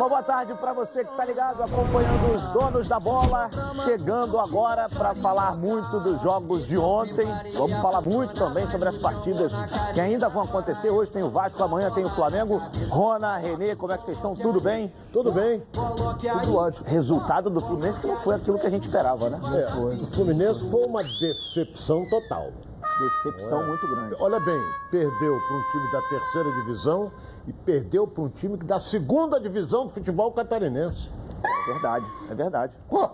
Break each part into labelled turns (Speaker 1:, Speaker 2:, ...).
Speaker 1: Uma boa tarde para você que está ligado, acompanhando os donos da bola, chegando agora para falar muito dos jogos de ontem. Vamos falar muito também sobre as partidas que ainda vão acontecer. Hoje tem o Vasco, amanhã tem o Flamengo. Rona, Renê, como é que vocês estão? Tudo bem?
Speaker 2: Tudo bem. Tudo ótimo.
Speaker 1: Resultado do Fluminense que não foi aquilo que a gente esperava, né?
Speaker 2: É, o Fluminense foi uma decepção total.
Speaker 1: Decepção é. muito grande.
Speaker 2: Olha bem, perdeu para um time da terceira divisão e perdeu para um time da segunda divisão do futebol catarinense.
Speaker 1: É verdade, é verdade.
Speaker 2: Pô,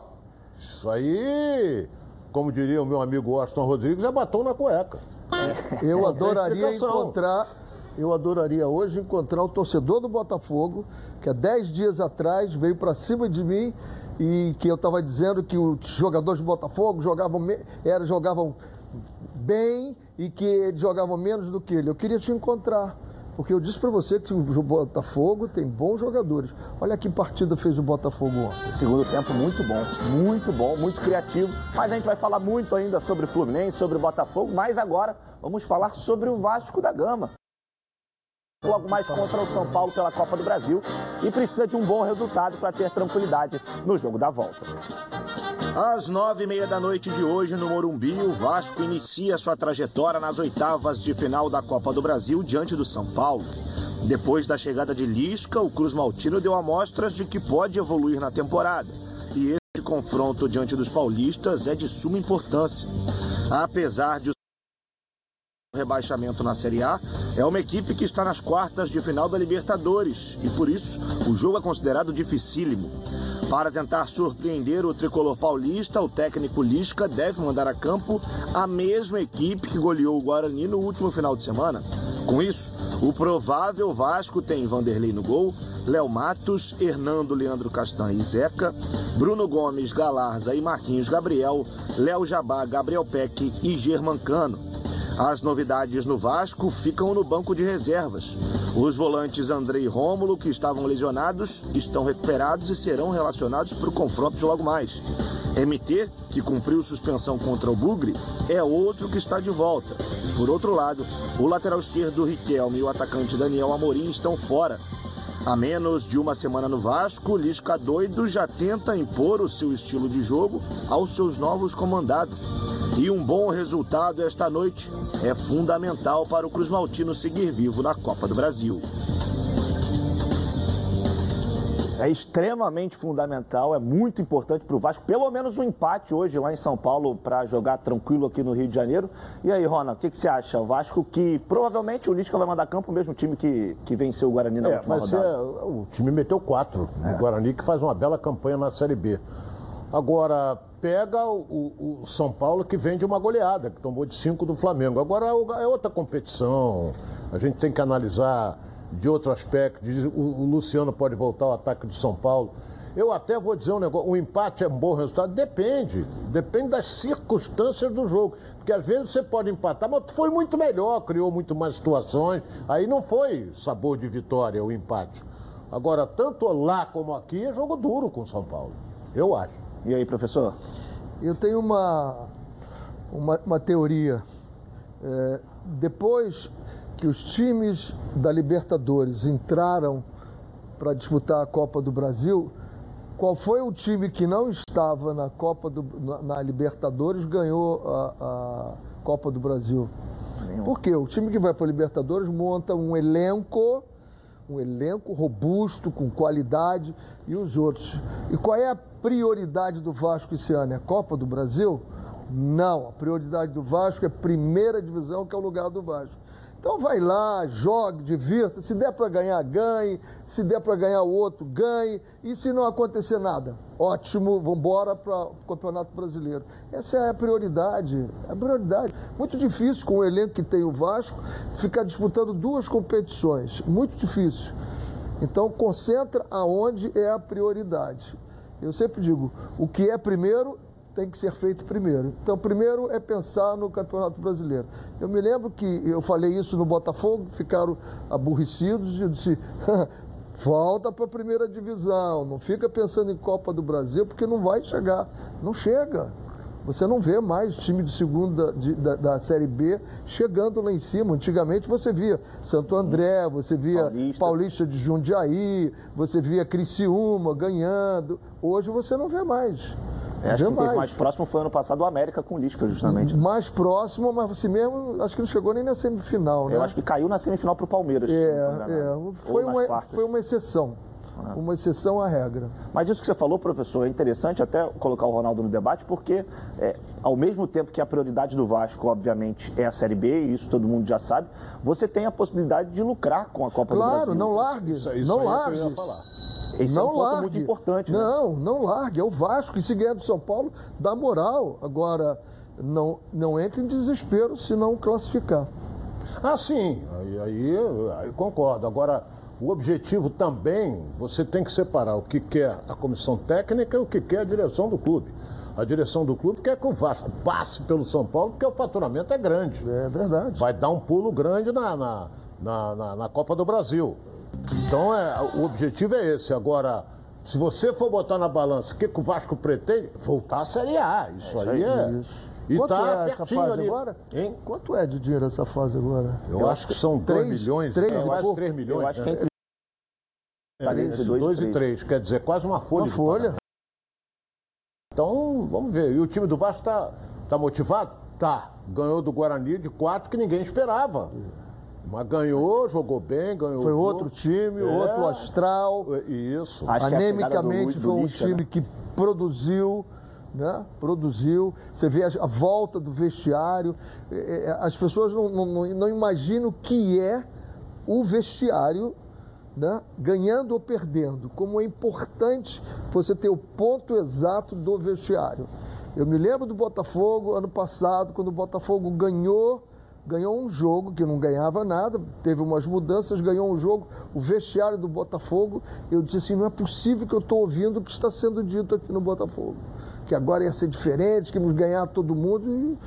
Speaker 2: isso aí, como diria o meu amigo Austin Rodrigues, é batom na cueca.
Speaker 3: É. Eu adoraria encontrar eu adoraria hoje encontrar o torcedor do Botafogo, que há 10 dias atrás veio para cima de mim e que eu estava dizendo que os jogadores do Botafogo jogavam, era, jogavam bem e que eles jogavam menos do que ele. Eu queria te encontrar. Porque eu disse para você que o Botafogo tem bons jogadores. Olha que partida fez o Botafogo ontem.
Speaker 1: Segundo tempo muito bom, muito bom, muito criativo. Mas a gente vai falar muito ainda sobre Fluminense, sobre Botafogo, mas agora vamos falar sobre o Vasco da Gama. Logo mais contra o São Paulo pela Copa do Brasil e precisa de um bom resultado para ter tranquilidade no jogo da volta.
Speaker 4: Às nove e meia da noite de hoje, no Morumbi, o Vasco inicia sua trajetória nas oitavas de final da Copa do Brasil diante do São Paulo. Depois da chegada de Lisca, o Cruz Maltino deu amostras de que pode evoluir na temporada. E este confronto diante dos paulistas é de suma importância. Apesar de o rebaixamento na Série A, é uma equipe que está nas quartas de final da Libertadores e por isso o jogo é considerado dificílimo. Para tentar surpreender o tricolor paulista, o técnico Lisca deve mandar a campo a mesma equipe que goleou o Guarani no último final de semana. Com isso, o provável Vasco tem Vanderlei no gol, Léo Matos, Hernando Leandro Castan e Zeca, Bruno Gomes, Galarza e Marquinhos Gabriel, Léo Jabá, Gabriel Peck e Germancano. As novidades no Vasco ficam no banco de reservas. Os volantes Andrei e Rômulo, que estavam lesionados, estão recuperados e serão relacionados para o confronto de logo mais. MT, que cumpriu suspensão contra o Bugre, é outro que está de volta. Por outro lado, o lateral esquerdo Riquelme e o atacante Daniel Amorim estão fora. A menos de uma semana no Vasco, Lisca doido já tenta impor o seu estilo de jogo aos seus novos comandados. E um bom resultado esta noite é fundamental para o Cruz Maltino seguir vivo na Copa do Brasil.
Speaker 1: É extremamente fundamental, é muito importante para o Vasco. Pelo menos um empate hoje lá em São Paulo para jogar tranquilo aqui no Rio de Janeiro. E aí, Ronald, o que, que, você acha? O Vasco que provavelmente o Lisca vai mandar campo, o mesmo time que, que venceu o Guarani na
Speaker 2: é,
Speaker 1: última
Speaker 2: mas
Speaker 1: rodada.
Speaker 2: É, o time meteu quatro. É. O Guarani que faz uma bela campanha na Série B. Agora, pega o, o, São Paulo que vem de uma goleada, que tomou de cinco do Flamengo. Agora é outra competição, a gente tem que analisar de outro aspecto. O, o Luciano pode voltar ao ataque do São Paulo. Eu até vou dizer um negócio, o empate é um bom resultado? Depende. Depende das circunstâncias do jogo. Porque às vezes você pode empatar, mas foi muito melhor, criou muito mais situações. Aí não foi sabor de vitória o empate. Agora, tanto lá como aqui é jogo duro com o São Paulo. Eu acho.
Speaker 1: E aí, professor?
Speaker 3: Eu tenho uma, uma, uma teoria. É, depois que os times da Libertadores entraram para disputar a Copa do Brasil, qual foi o time que não estava na Copa do, na, na Libertadores ganhou a, a, Copa do Brasil? Nenhum. Por quê? O time que vai para a Libertadores monta um elenco um elenco robusto, com qualidade, e os outros. E qual é a prioridade do Vasco esse ano? É a Copa do Brasil? Não, a prioridade do Vasco é a primeira divisão, que é o lugar do Vasco. Então vai lá, jogue, divirta. Se der para ganhar, ganhe. Se der para ganhar o outro, ganhe. E se não acontecer nada, ótimo, vamos embora para o Campeonato Brasileiro. Essa é a prioridade. É a prioridade. Muito difícil com o elenco que tem o Vasco ficar disputando duas competições. Muito difícil. Então concentra aonde é a prioridade. Eu sempre digo, o que é primeiro tem que ser feito primeiro. Então, primeiro é pensar no Campeonato Brasileiro. Eu me lembro que eu falei isso no Botafogo, ficaram aborrecidos e disse: volta para a primeira divisão, não fica pensando em Copa do Brasil, porque não vai chegar. Não chega. Você não vê mais time de segunda de, da, da, Série B chegando lá em cima. Antigamente você via Santo André, você via Paulista, Paulista de Jundiaí, você via Criciúma ganhando. Hoje você não vê mais.
Speaker 1: É, acho que mais. mais próximo foi ano passado o América com o Lisca, justamente.
Speaker 3: Mais próximo, mas assim mesmo, acho que não chegou nem na semifinal, né?
Speaker 1: Eu acho que caiu na semifinal para o Palmeiras.
Speaker 3: É, é. Foi, uma, foi uma exceção. É. Uma exceção à regra.
Speaker 1: Mas isso que você falou, professor, é interessante até colocar o Ronaldo no debate, porque é, ao mesmo tempo que a prioridade do Vasco, obviamente, é a Série B, e isso todo mundo já sabe, você tem a possibilidade de lucrar com a Copa
Speaker 3: claro,
Speaker 1: do Brasil.
Speaker 3: Claro, não largue. Isso, isso não largue.
Speaker 1: Esse não é um ponto largue. muito importante.
Speaker 3: Né? Não, não largue. É o Vasco que se ganhar do São Paulo dá moral. Agora, não, não entre em desespero se não classificar.
Speaker 2: Ah, sim. Aí, aí, aí concordo. Agora, o objetivo também, você tem que separar o que quer a comissão técnica e o que quer a direção do clube. A direção do clube quer que o Vasco passe pelo São Paulo, porque o faturamento é grande.
Speaker 3: É verdade.
Speaker 2: Vai dar um pulo grande na, na, na, na, na Copa do Brasil. Então, é, o objetivo é esse. Agora, se você for botar na balança o que, que o Vasco pretende, voltar à Série A. Isso, é, aí é. Isso.
Speaker 3: E Quanto tá é essa fase ali. agora? Hein? Quanto é de dinheiro essa fase agora?
Speaker 2: Eu, Eu acho que são 2 milhões, 3, é, quase 3 milhões. Eu
Speaker 1: acho que é entre...
Speaker 2: É, 2 e 3, quer dizer, quase uma folha.
Speaker 3: Uma folha.
Speaker 2: Então, vamos ver. E o time do Vasco está tá motivado? Tá. Ganhou do Guarani de 4 que ninguém esperava. Mas ganhou, jogou bem, ganhou.
Speaker 3: Foi outro time, é, outro astral.
Speaker 2: Isso.
Speaker 3: Acho Anemicamente foi um time né? que produziu. Né? Produziu, você vê a, volta do vestiário. É, é, as pessoas não, não, não imaginam o que é o vestiário né? ganhando ou perdendo. Como é importante você ter o ponto exato do vestiário. Eu me lembro do Botafogo ano passado, quando o Botafogo ganhou ganhou um jogo que não ganhava nada, teve umas mudanças, ganhou um jogo, o vestiário do Botafogo. Eu disse assim: não é possível que eu estou ouvindo o que está sendo dito aqui no Botafogo. Que agora ia ser diferente, que íamos ganhar todo mundo. E...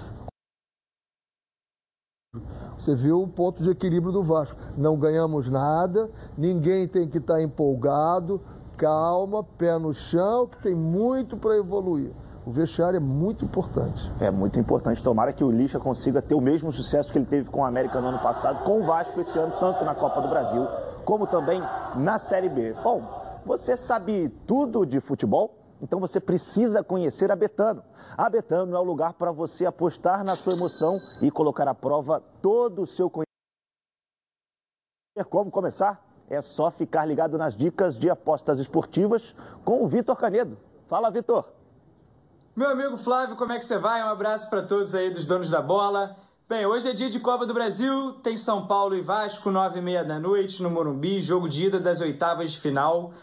Speaker 3: Você viu o ponto de equilíbrio do Vasco. Não ganhamos nada, ninguém tem que estar tá empolgado, calma, pé no chão, que tem muito para evoluir. O vestiário é muito importante.
Speaker 1: É muito importante. Tomara que o Lixa consiga ter o mesmo sucesso que ele teve com o América no ano passado, com o Vasco esse ano, tanto na Copa do Brasil, como também na Série B. Bom, você sabe tudo de futebol? Então você precisa conhecer a Betano. A Betano é o lugar para você apostar na sua emoção e colocar à prova todo o seu conhecimento. Como começar? É só ficar ligado nas dicas de apostas esportivas com o Vitor Canedo. Fala, Vitor!
Speaker 5: Meu amigo Flávio, como é que você vai? Um abraço para todos aí dos donos da bola. Bem, hoje é dia de Copa do Brasil, tem São Paulo e Vasco, nove e meia da noite no Morumbi, jogo de ida das oitavas de final.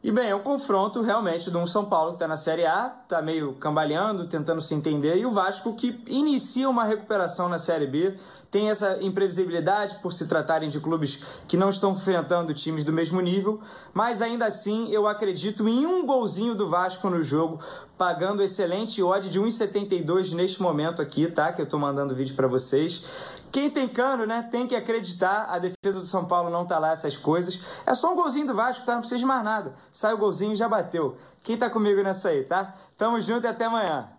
Speaker 5: E bem, é um confronto realmente de um São Paulo que está na Série A, está meio cambaleando, tentando se entender, e o Vasco que inicia uma recuperação na Série B, tem essa imprevisibilidade por se tratarem de clubes que não estão enfrentando times do mesmo nível, mas ainda assim eu acredito em um golzinho do Vasco no jogo, pagando excelente odd de 1,72 neste momento aqui, tá? Que eu estou mandando vídeo para vocês. Quem tem cano, né, tem que acreditar. A defesa do São Paulo não tá lá essas coisas. É só um golzinho do Vasco, tá? Não precisa de mais nada. Sai o golzinho e já bateu. Quem tá comigo nessa aí, tá? Tamo junto e até amanhã.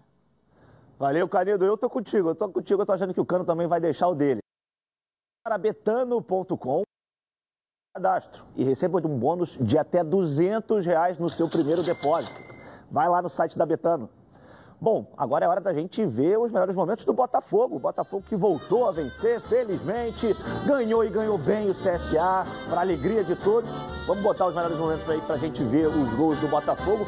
Speaker 1: Valeu, Canido. Eu tô contigo. Eu tô contigo. Eu tô achando que o Cano também vai deixar o dele. Para betano.com cadastro e receba um bônus de até 200 reais no seu primeiro depósito. Vai lá no site da Betano. Bom, agora é hora da gente ver os melhores momentos do Botafogo. O Botafogo que voltou a vencer, felizmente, ganhou e ganhou bem o CSA, para alegria de todos. Vamos botar os melhores momentos aí para a gente ver os gols do Botafogo.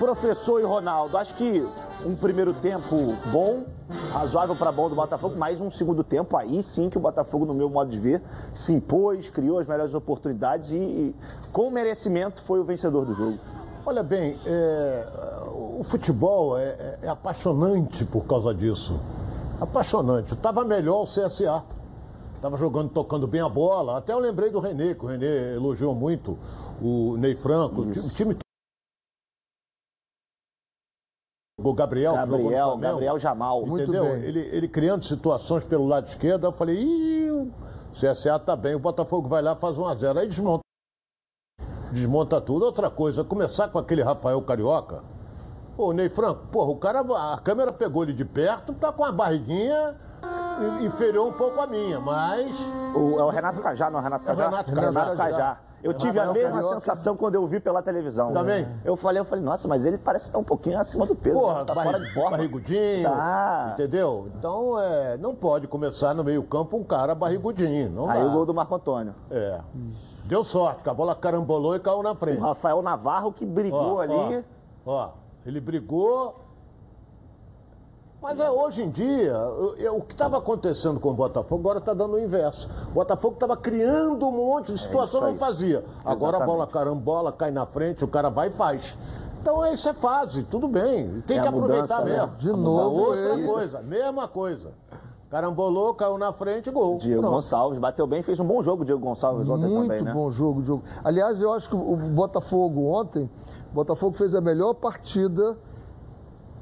Speaker 1: Professor e Ronaldo, acho que um primeiro tempo bom, razoável para bom do Botafogo, mas um segundo tempo aí sim que o Botafogo, no meu modo de ver, se impôs, criou as melhores oportunidades e, e com merecimento foi o vencedor do jogo.
Speaker 2: Olha bem, é, o futebol é, é, é, apaixonante por causa disso. Apaixonante. Estava melhor o CSA. Estava jogando, tocando bem a bola. Até eu lembrei do Renê, que o Renê elogiou muito o Ney Franco. Isso. O time. O Gabriel,
Speaker 1: Gabriel, Gabriel Jamal.
Speaker 2: Entendeu? Ele, ele criando situações pelo lado esquerdo. Eu falei, Ih, o CSA tá bem. O Botafogo vai lá faz 1 a 0 Aí desmonta desmonta tudo. Outra coisa, começar com aquele Rafael Carioca, Ô, Ney Franco, porra, o cara, a câmera pegou ele de perto, tá com a barriguinha inferior um pouco a minha, mas.
Speaker 1: O, é o Renato Cajá, não é o Renato Cajá?
Speaker 2: É o Renato Cajá.
Speaker 1: Renato Cajá. Eu tive a mesma
Speaker 3: Carioca.
Speaker 1: sensação quando eu vi pela televisão.
Speaker 2: Também?
Speaker 1: Eu falei, eu falei, nossa, mas ele parece estar um pouquinho acima do peso.
Speaker 2: Porra,
Speaker 1: né? tá
Speaker 2: barri-
Speaker 1: fora de forma.
Speaker 2: barrigudinho.
Speaker 1: Tá.
Speaker 2: Entendeu? Então, é, não pode começar no meio-campo um cara barrigudinho. Não
Speaker 1: Aí
Speaker 2: dá.
Speaker 1: o gol do Marco Antônio.
Speaker 2: É. Deu sorte, que a bola carambolou e caiu na
Speaker 1: O
Speaker 2: frente.
Speaker 1: Rafael Navarro que brigou
Speaker 2: Ó,
Speaker 1: ali.
Speaker 2: Ó, ó, ele brigou. Mas é, hoje em dia, o- é, que estava acontecendo com o Botafogo agora está dando o inverso. O Botafogo estava criando um monte de situação,
Speaker 1: É
Speaker 2: não fazia. Agora a bola
Speaker 1: Exatamente.
Speaker 2: carambola, cai na frente, o cara vai e faz. Então isso é fase, tudo bem. Tem
Speaker 1: É
Speaker 2: que
Speaker 1: a mudança,
Speaker 2: aproveitar
Speaker 1: né?
Speaker 2: mesmo.
Speaker 3: De
Speaker 2: A
Speaker 3: novo
Speaker 2: Outra
Speaker 3: ele.
Speaker 2: coisa, mesma coisa. Carambolou, caiu na frente, gol.
Speaker 1: Diego
Speaker 2: Pronto.
Speaker 1: Gonçalves bateu bem, fez um bom jogo o Diego Gonçalves ontem
Speaker 3: Muito
Speaker 1: também, né?
Speaker 3: bom jogo, jogo. Aliás, eu acho que o Botafogo ontem, o Botafogo fez a melhor partida,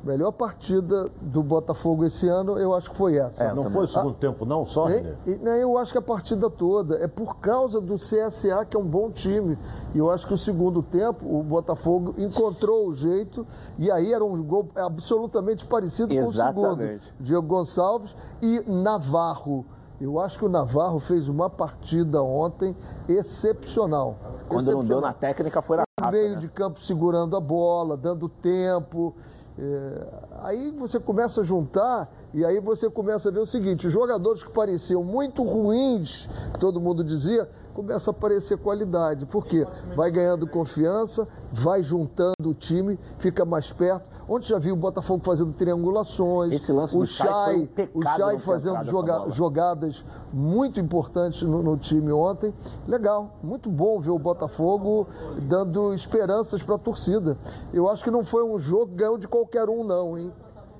Speaker 3: melhor partida do Botafogo esse ano, eu acho que foi essa.
Speaker 1: É,
Speaker 2: Não foi o segundo tempo, não, só,
Speaker 3: E- e- não, eu acho que a partida toda é por causa do CSA, que é um bom time. E eu acho que o segundo tempo, o Botafogo encontrou o jeito, e aí era um gol absolutamente parecido com o segundo.
Speaker 1: Exatamente.
Speaker 3: Diego Gonçalves e Navarro. Eu acho que o Navarro fez uma partida ontem excepcional.
Speaker 1: Quando não deu
Speaker 3: Excepcional
Speaker 1: na técnica, foi na raça,
Speaker 3: meio
Speaker 1: né?
Speaker 3: de campo segurando a bola, dando tempo. É, aí você começa a juntar e aí você começa a ver o seguinte: os jogadores que pareciam muito ruins, que todo mundo dizia, começa a aparecer qualidade. Por quê? Vai ganhando confiança, vai juntando o time, fica mais perto. Ontem já viu o Botafogo fazendo triangulações,
Speaker 1: Esse lance
Speaker 3: o
Speaker 1: Chay um
Speaker 3: o Chay fazendo joga- jogadas muito importantes no, no time ontem. Legal, muito bom ver o Botafogo dando esperanças para a torcida. Eu acho que não foi um jogo que ganhou de qualquer um, não, hein?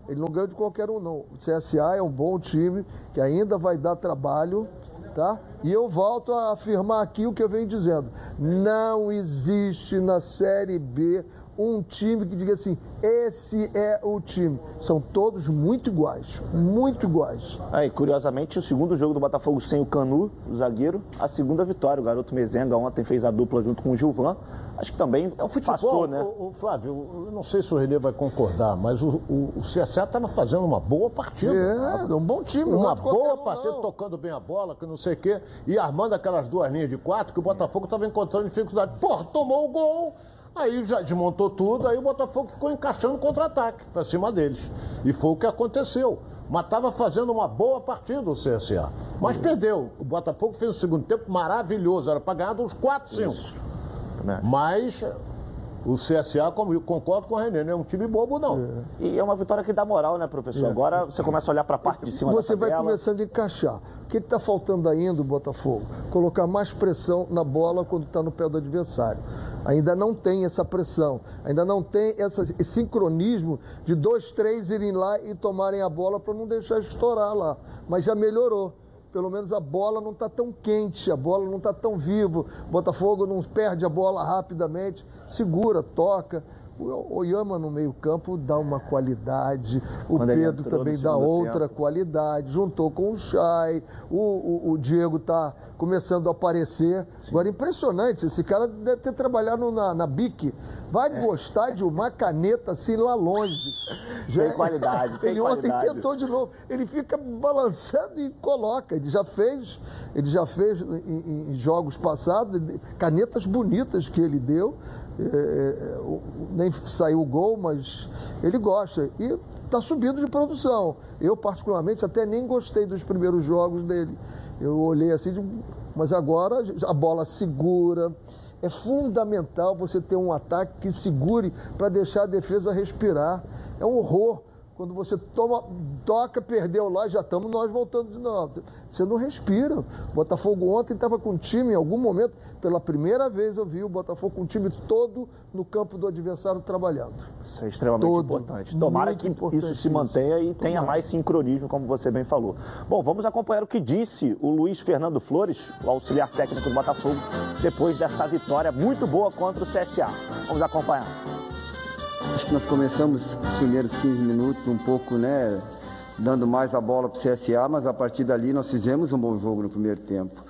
Speaker 3: Ele não ganhou de qualquer um, não. O CSA é um bom time que ainda vai dar trabalho, tá? E eu volto a afirmar aqui o que eu venho dizendo. Não existe na Série B um time que diga assim, esse é o time. São todos muito iguais, muito iguais.
Speaker 1: Aí, curiosamente, o segundo jogo do Botafogo sem o Canu, o zagueiro, a segunda vitória. O garoto Mezenga ontem fez a dupla junto com o Gilvan. Acho que também
Speaker 2: É o futebol,
Speaker 1: passou, né?
Speaker 2: o, o Flávio, eu não sei se o Renê vai concordar, mas o, o, o CSA estava fazendo uma boa partida.
Speaker 3: É, é um bom time.
Speaker 2: Uma
Speaker 3: é
Speaker 2: boa
Speaker 3: um,
Speaker 2: partida,
Speaker 3: não.
Speaker 2: tocando bem a bola, que não sei o quê, e armando aquelas duas linhas de quatro que o Botafogo estava encontrando dificuldade. Porra, tomou o gol, aí já desmontou tudo, aí o Botafogo ficou encaixando contra-ataque para cima deles. E foi o que aconteceu. Mas estava fazendo uma boa partida o CSA. Mas perdeu. O Botafogo fez o segundo tempo maravilhoso, era para ganhar uns 4, 5.
Speaker 1: Também acho.
Speaker 2: Mas o CSA, concordo com o Renê, não é um time bobo, não.
Speaker 1: E é uma vitória que dá moral, né, professor? Agora você começa a olhar para a parte de cima
Speaker 3: Você vai começando a encaixar. O que está faltando ainda o Botafogo? Colocar mais pressão na bola quando está no pé do adversário. Ainda não tem essa pressão, ainda não tem essa- esse sincronismo de dois, três irem lá e tomarem a bola para não deixar estourar lá. Mas já melhorou. Pelo menos a bola não está tão quente, a bola não está tão viva. O Botafogo não perde a bola rapidamente, segura, toca. O Oyama no meio-campo dá uma qualidade, o
Speaker 1: Quando
Speaker 3: Pedro também dá outra
Speaker 1: tempo.
Speaker 3: qualidade, juntou com o Chay, o, o, o Diego está começando a aparecer. Agora, impressionante, esse cara deve ter trabalhado na, na BIC. Vai
Speaker 1: É.
Speaker 3: gostar de uma caneta assim lá longe.
Speaker 1: Tem qualidade, tem
Speaker 3: Ele ontem
Speaker 1: qualidade.
Speaker 3: tentou de novo. Ele fica balançando e coloca. Ele já fez, ele já fez em- em jogos passados, canetas bonitas que ele deu. É, é, o- nem saiu o gol, mas ele gosta. E está subindo de produção. Eu, particularmente, até nem gostei dos primeiros jogos dele. Eu olhei assim, mas agora a bola segura. É fundamental você ter um ataque que segure para deixar a defesa respirar. É um horror. Quando você toma, toca, perdeu lá, já estamos nós voltando de novo. Você não respira. O Botafogo ontem estava com o time, em algum momento, pela primeira vez eu vi o Botafogo com o time todo no campo do adversário trabalhando.
Speaker 1: Isso é extremamente
Speaker 3: Todo.
Speaker 1: importante. Tomara
Speaker 3: Muito
Speaker 1: que
Speaker 3: importante
Speaker 1: isso se
Speaker 3: isso.
Speaker 1: mantenha e tenha mais sincronismo, como você bem falou. Bom, vamos acompanhar o que disse o Luiz Fernando Flores, o auxiliar técnico do Botafogo, depois dessa vitória muito boa contra o CSA. Vamos acompanhar.
Speaker 6: Acho que nós começamos os primeiros 15 minutos um pouco, né, dando mais a bola para o CSA, mas a partir dali nós fizemos um bom jogo no primeiro tempo.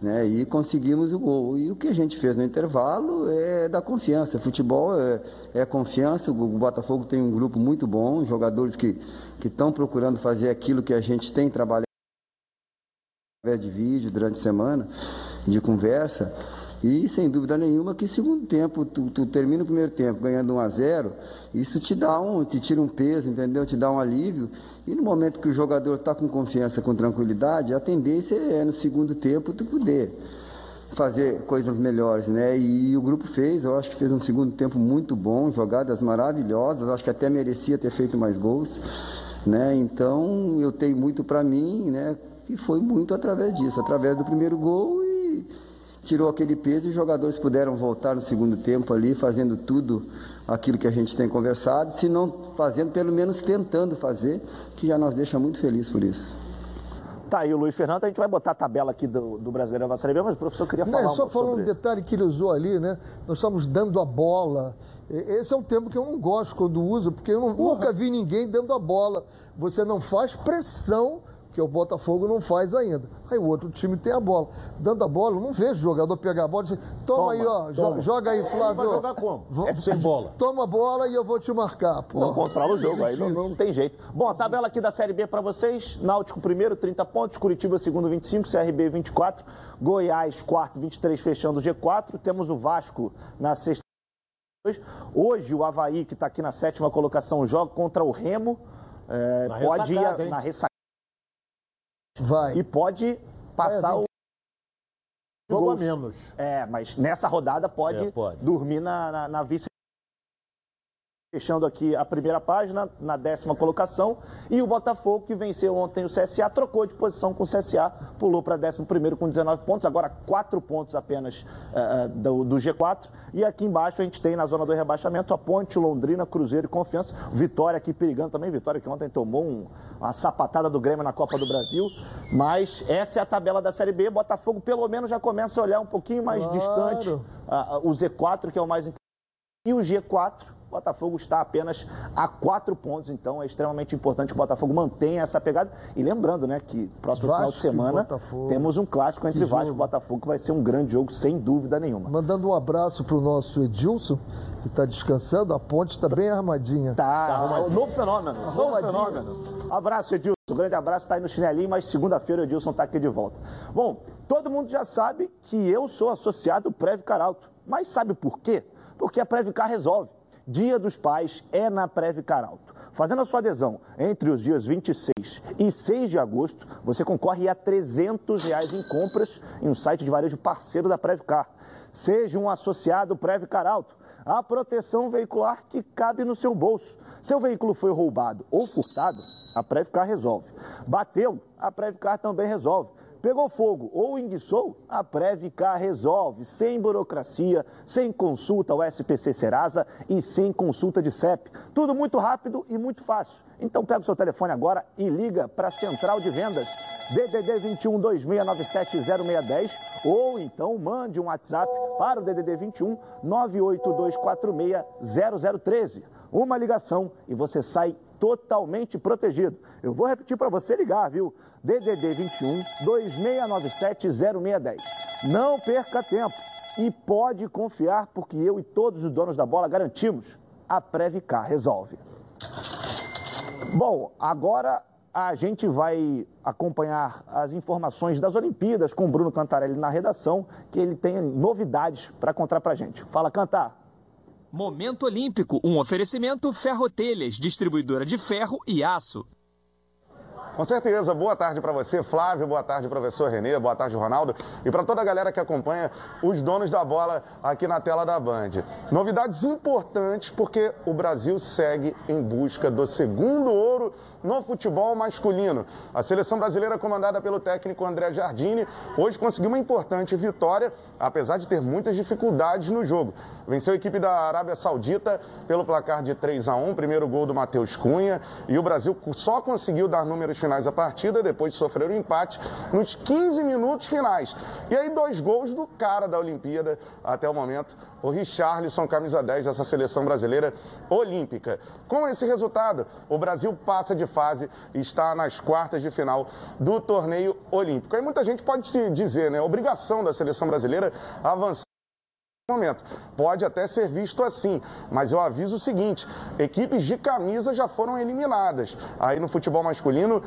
Speaker 6: né? E conseguimos o gol. E o que a gente fez no intervalo é da confiança. Futebol é, é confiança. O Botafogo tem um grupo muito bom, jogadores que estão procurando fazer aquilo que a gente tem trabalhado através de vídeo durante a semana, de conversa. E sem dúvida nenhuma que segundo tempo, tu, tu, termina o primeiro tempo ganhando 1 a 0 isso te dá um, te tira um peso, entendeu? Te dá um alívio. E no momento que o jogador está com confiança, com tranquilidade, a tendência é no segundo tempo tu poder fazer coisas melhores, né? E o grupo fez, eu acho que fez um segundo tempo muito bom, jogadas maravilhosas, acho que até merecia ter feito mais gols, né? Então eu tenho muito para mim, né? E foi muito através disso, através do primeiro gol e tirou aquele peso e os jogadores puderam voltar no segundo tempo ali, fazendo tudo aquilo que a gente tem conversado, se não fazendo, pelo menos tentando fazer, que já nos deixa muito feliz por isso.
Speaker 1: Tá aí o Luiz Fernando, a gente vai botar a tabela aqui do, do Brasileiro da Série B, mas o professor queria falar
Speaker 3: não,
Speaker 1: um
Speaker 3: só falando
Speaker 1: sobre
Speaker 3: um detalhe que ele usou ali, né? Nós estamos dando a bola. Esse é um termo que eu não gosto quando uso, porque eu não, nunca vi ninguém dando a bola. Você não faz pressão que o Botafogo não faz ainda. Aí o outro time tem a bola. Dando a bola, eu não vejo o jogador pegar a bola e dizer, toma, toma aí, ó, toma. joga aí, Flávio.
Speaker 2: Vai jogar como? É sem bola.
Speaker 3: Toma a bola e eu vou te marcar. Pô,
Speaker 1: não controla o jogo, aí não, não, tem jeito. Bom, a tabela aqui da Série B para vocês, Náutico primeiro, 30 pontos, Curitiba segundo, 25, CRB 24, Goiás quarto, 23, fechando o G4, temos o Vasco na sexta. Hoje o Havaí, que está aqui na sétima colocação, joga contra o Remo. É, pode ir na ressacada
Speaker 3: Vai.
Speaker 1: E pode passar é, o.
Speaker 2: Jogo a menos.
Speaker 1: É, mas nessa rodada pode, é, pode. dormir na, na, na vice Fechando aqui a primeira página, na décima colocação. E o Botafogo, que venceu ontem o CSA, trocou de posição com o CSA, pulou para décimo primeiro com 19 pontos, agora 4 pontos apenas uh, do, do, G4. E aqui embaixo a gente tem na zona do rebaixamento a Ponte, Londrina, Cruzeiro e Confiança. Vitória aqui perigando também, Vitória que ontem tomou um, uma sapatada do Grêmio na Copa do Brasil. Mas essa é a tabela da Série B. Botafogo pelo menos já começa a olhar um pouquinho mais claro. distante uh, o Z4, que é o mais importante. E o G4 o Botafogo está apenas a quatro pontos, então é extremamente importante que o Botafogo mantenha essa pegada. E lembrando, né, que próximo Vasco final de semana temos um clássico entre Vasco e Botafogo, que vai ser um grande jogo, sem dúvida nenhuma.
Speaker 3: Mandando um abraço para o nosso Edilson, que está descansando, a ponte está bem armadinha.
Speaker 1: Tá, tá novo fenômeno, novo fenômeno. Abraço, Edilson. Um grande abraço, está aí no chinelinho, mas segunda-feira o Edilson está aqui de volta. Bom, todo mundo já sabe que eu sou associado Previcar Alto. Mas sabe por quê? Porque a Previcar resolve. Dia dos Pais é na Previcar Alto. Fazendo a sua adesão entre os dias 26 e 6 de agosto, você concorre a 300 reais em compras em um site de varejo parceiro da Previcar. Seja um associado Previcar Alto. A proteção veicular que cabe no seu bolso. Seu veículo foi roubado ou furtado, a Previcar resolve. Bateu, a Previcar também resolve. Pegou fogo ou enguiçou? A Previcar resolve, sem burocracia, sem consulta ao SPC Serasa e sem consulta de CEP. Tudo muito rápido e muito fácil. Então pega o seu telefone agora e liga para a Central de Vendas DDD 21 2697 0610 ou então mande um WhatsApp para o DDD 21 98246 0013. Uma ligação e você sai totalmente protegido. Eu vou repetir para você ligar, viu? DDD 21 2697 0610. Não perca tempo e pode confiar porque eu e todos os donos da bola garantimos. A Previcar resolve. Bom, agora a gente vai acompanhar as informações das Olimpíadas com o Bruno Cantarelli na redação, que ele tem novidades para contar para gente. Fala, Cantar.
Speaker 7: Momento Olímpico, um oferecimento Ferrotelhas, distribuidora de ferro e aço.
Speaker 8: Com certeza. Boa tarde para você, Flávio. Boa tarde, professor Renê. Boa tarde, Ronaldo. E para toda a galera que acompanha os donos da bola aqui na tela da Band. Novidades importantes porque o Brasil segue em busca do segundo ouro no futebol masculino. A seleção brasileira, comandada pelo técnico André Jardini, hoje conseguiu uma importante vitória, apesar de ter muitas dificuldades no jogo. Venceu a equipe da Arábia Saudita pelo placar de 3 a 1 primeiro gol do Matheus Cunha. E o Brasil só conseguiu dar números finais da partida, depois de sofrer o um empate, nos 15 minutos finais. E aí, dois gols do cara da Olimpíada até o momento, o Richarlison, camisa 10 dessa seleção brasileira olímpica. Com esse resultado, o Brasil passa de fase e está nas quartas de final do torneio olímpico. Aí muita gente pode dizer, né? Obrigação da seleção brasileira avançar momento. Pode até ser visto assim, mas eu aviso o seguinte: equipes de camisa já foram eliminadas. Aí no futebol masculino,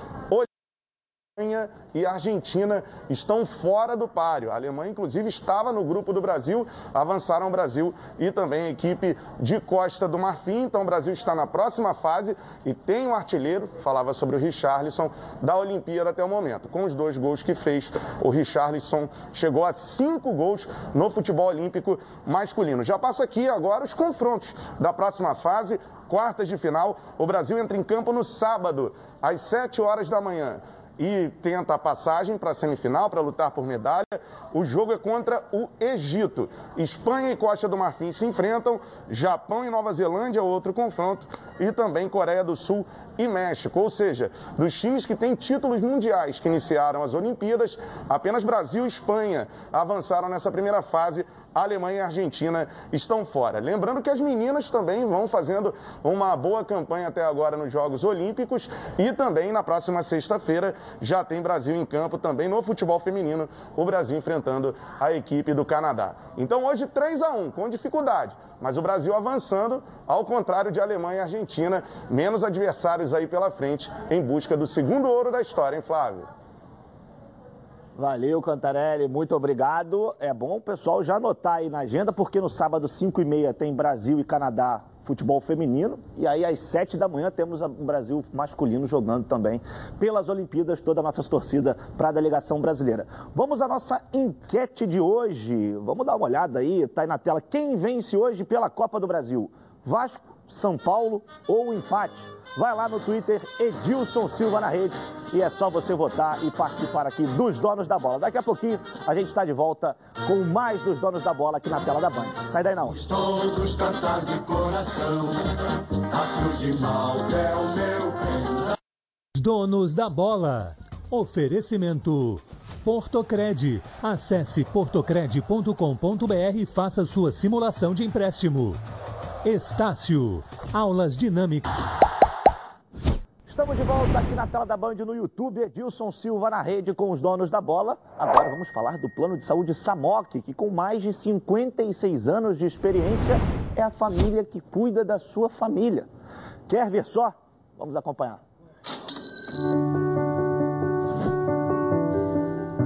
Speaker 8: Alemanha e Argentina estão fora do páreo. A Alemanha, inclusive, estava no grupo do Brasil, avançaram o Brasil e também a equipe de Costa do Marfim. Então, o Brasil está na próxima fase e tem um artilheiro, falava sobre o Richarlison, da Olimpíada até o momento. Com os dois gols que fez, o Richarlison chegou a cinco gols no futebol olímpico masculino. Já passo aqui agora os confrontos da próxima fase. Quartas de final, o Brasil entra em campo no sábado, às 7 horas da manhã e tenta a passagem para a semifinal para lutar por medalha. O jogo é contra o Egito. Espanha e Costa do Marfim se enfrentam, Japão e Nova Zelândia outro confronto e também Coreia do Sul e México. Ou seja, dos times que têm títulos mundiais que iniciaram as Olimpíadas, apenas Brasil e Espanha avançaram nessa primeira fase Alemanha e Argentina estão fora. Lembrando que as meninas também vão fazendo uma boa campanha até agora nos Jogos Olímpicos e também na próxima sexta-feira já tem Brasil em campo também no futebol feminino, o Brasil enfrentando a equipe do Canadá. Então hoje 3 a 1 com dificuldade, mas o Brasil avançando, ao contrário de Alemanha e Argentina, menos adversários aí pela frente em busca do segundo ouro da história, hein, Flávio?
Speaker 1: Valeu, Cantarelli, muito obrigado. É bom o pessoal já anotar aí na agenda, porque no sábado, 5 e meia, tem Brasil e Canadá futebol feminino. E aí, às 7 da manhã, temos o Brasil masculino jogando também pelas Olimpíadas, toda a nossa torcida para a delegação brasileira. Vamos à nossa enquete de hoje. Vamos dar uma olhada aí, tá aí na tela. Quem vence hoje pela Copa do Brasil? Vasco, São Paulo ou empate? Vai lá no Twitter, Edilson Silva na rede, e é só você votar e participar aqui dos Donos da Bola. Daqui a pouquinho a gente está de volta com mais dos Donos da Bola aqui na tela da Band. Sai daí não.
Speaker 9: Todos cantar de coração, a cruz de mal é o meu bem.
Speaker 10: Donos da Bola. Oferecimento. Portocred. Acesse portocred.com.br e faça sua simulação de empréstimo. Estácio. Aulas dinâmicas.
Speaker 1: Estamos de volta aqui na tela da Band no YouTube. Edilson Silva na rede com os donos da bola. Agora vamos falar do plano de saúde Samok, que com mais de 56 anos de experiência é a família que cuida da sua família. Quer ver só? Vamos acompanhar.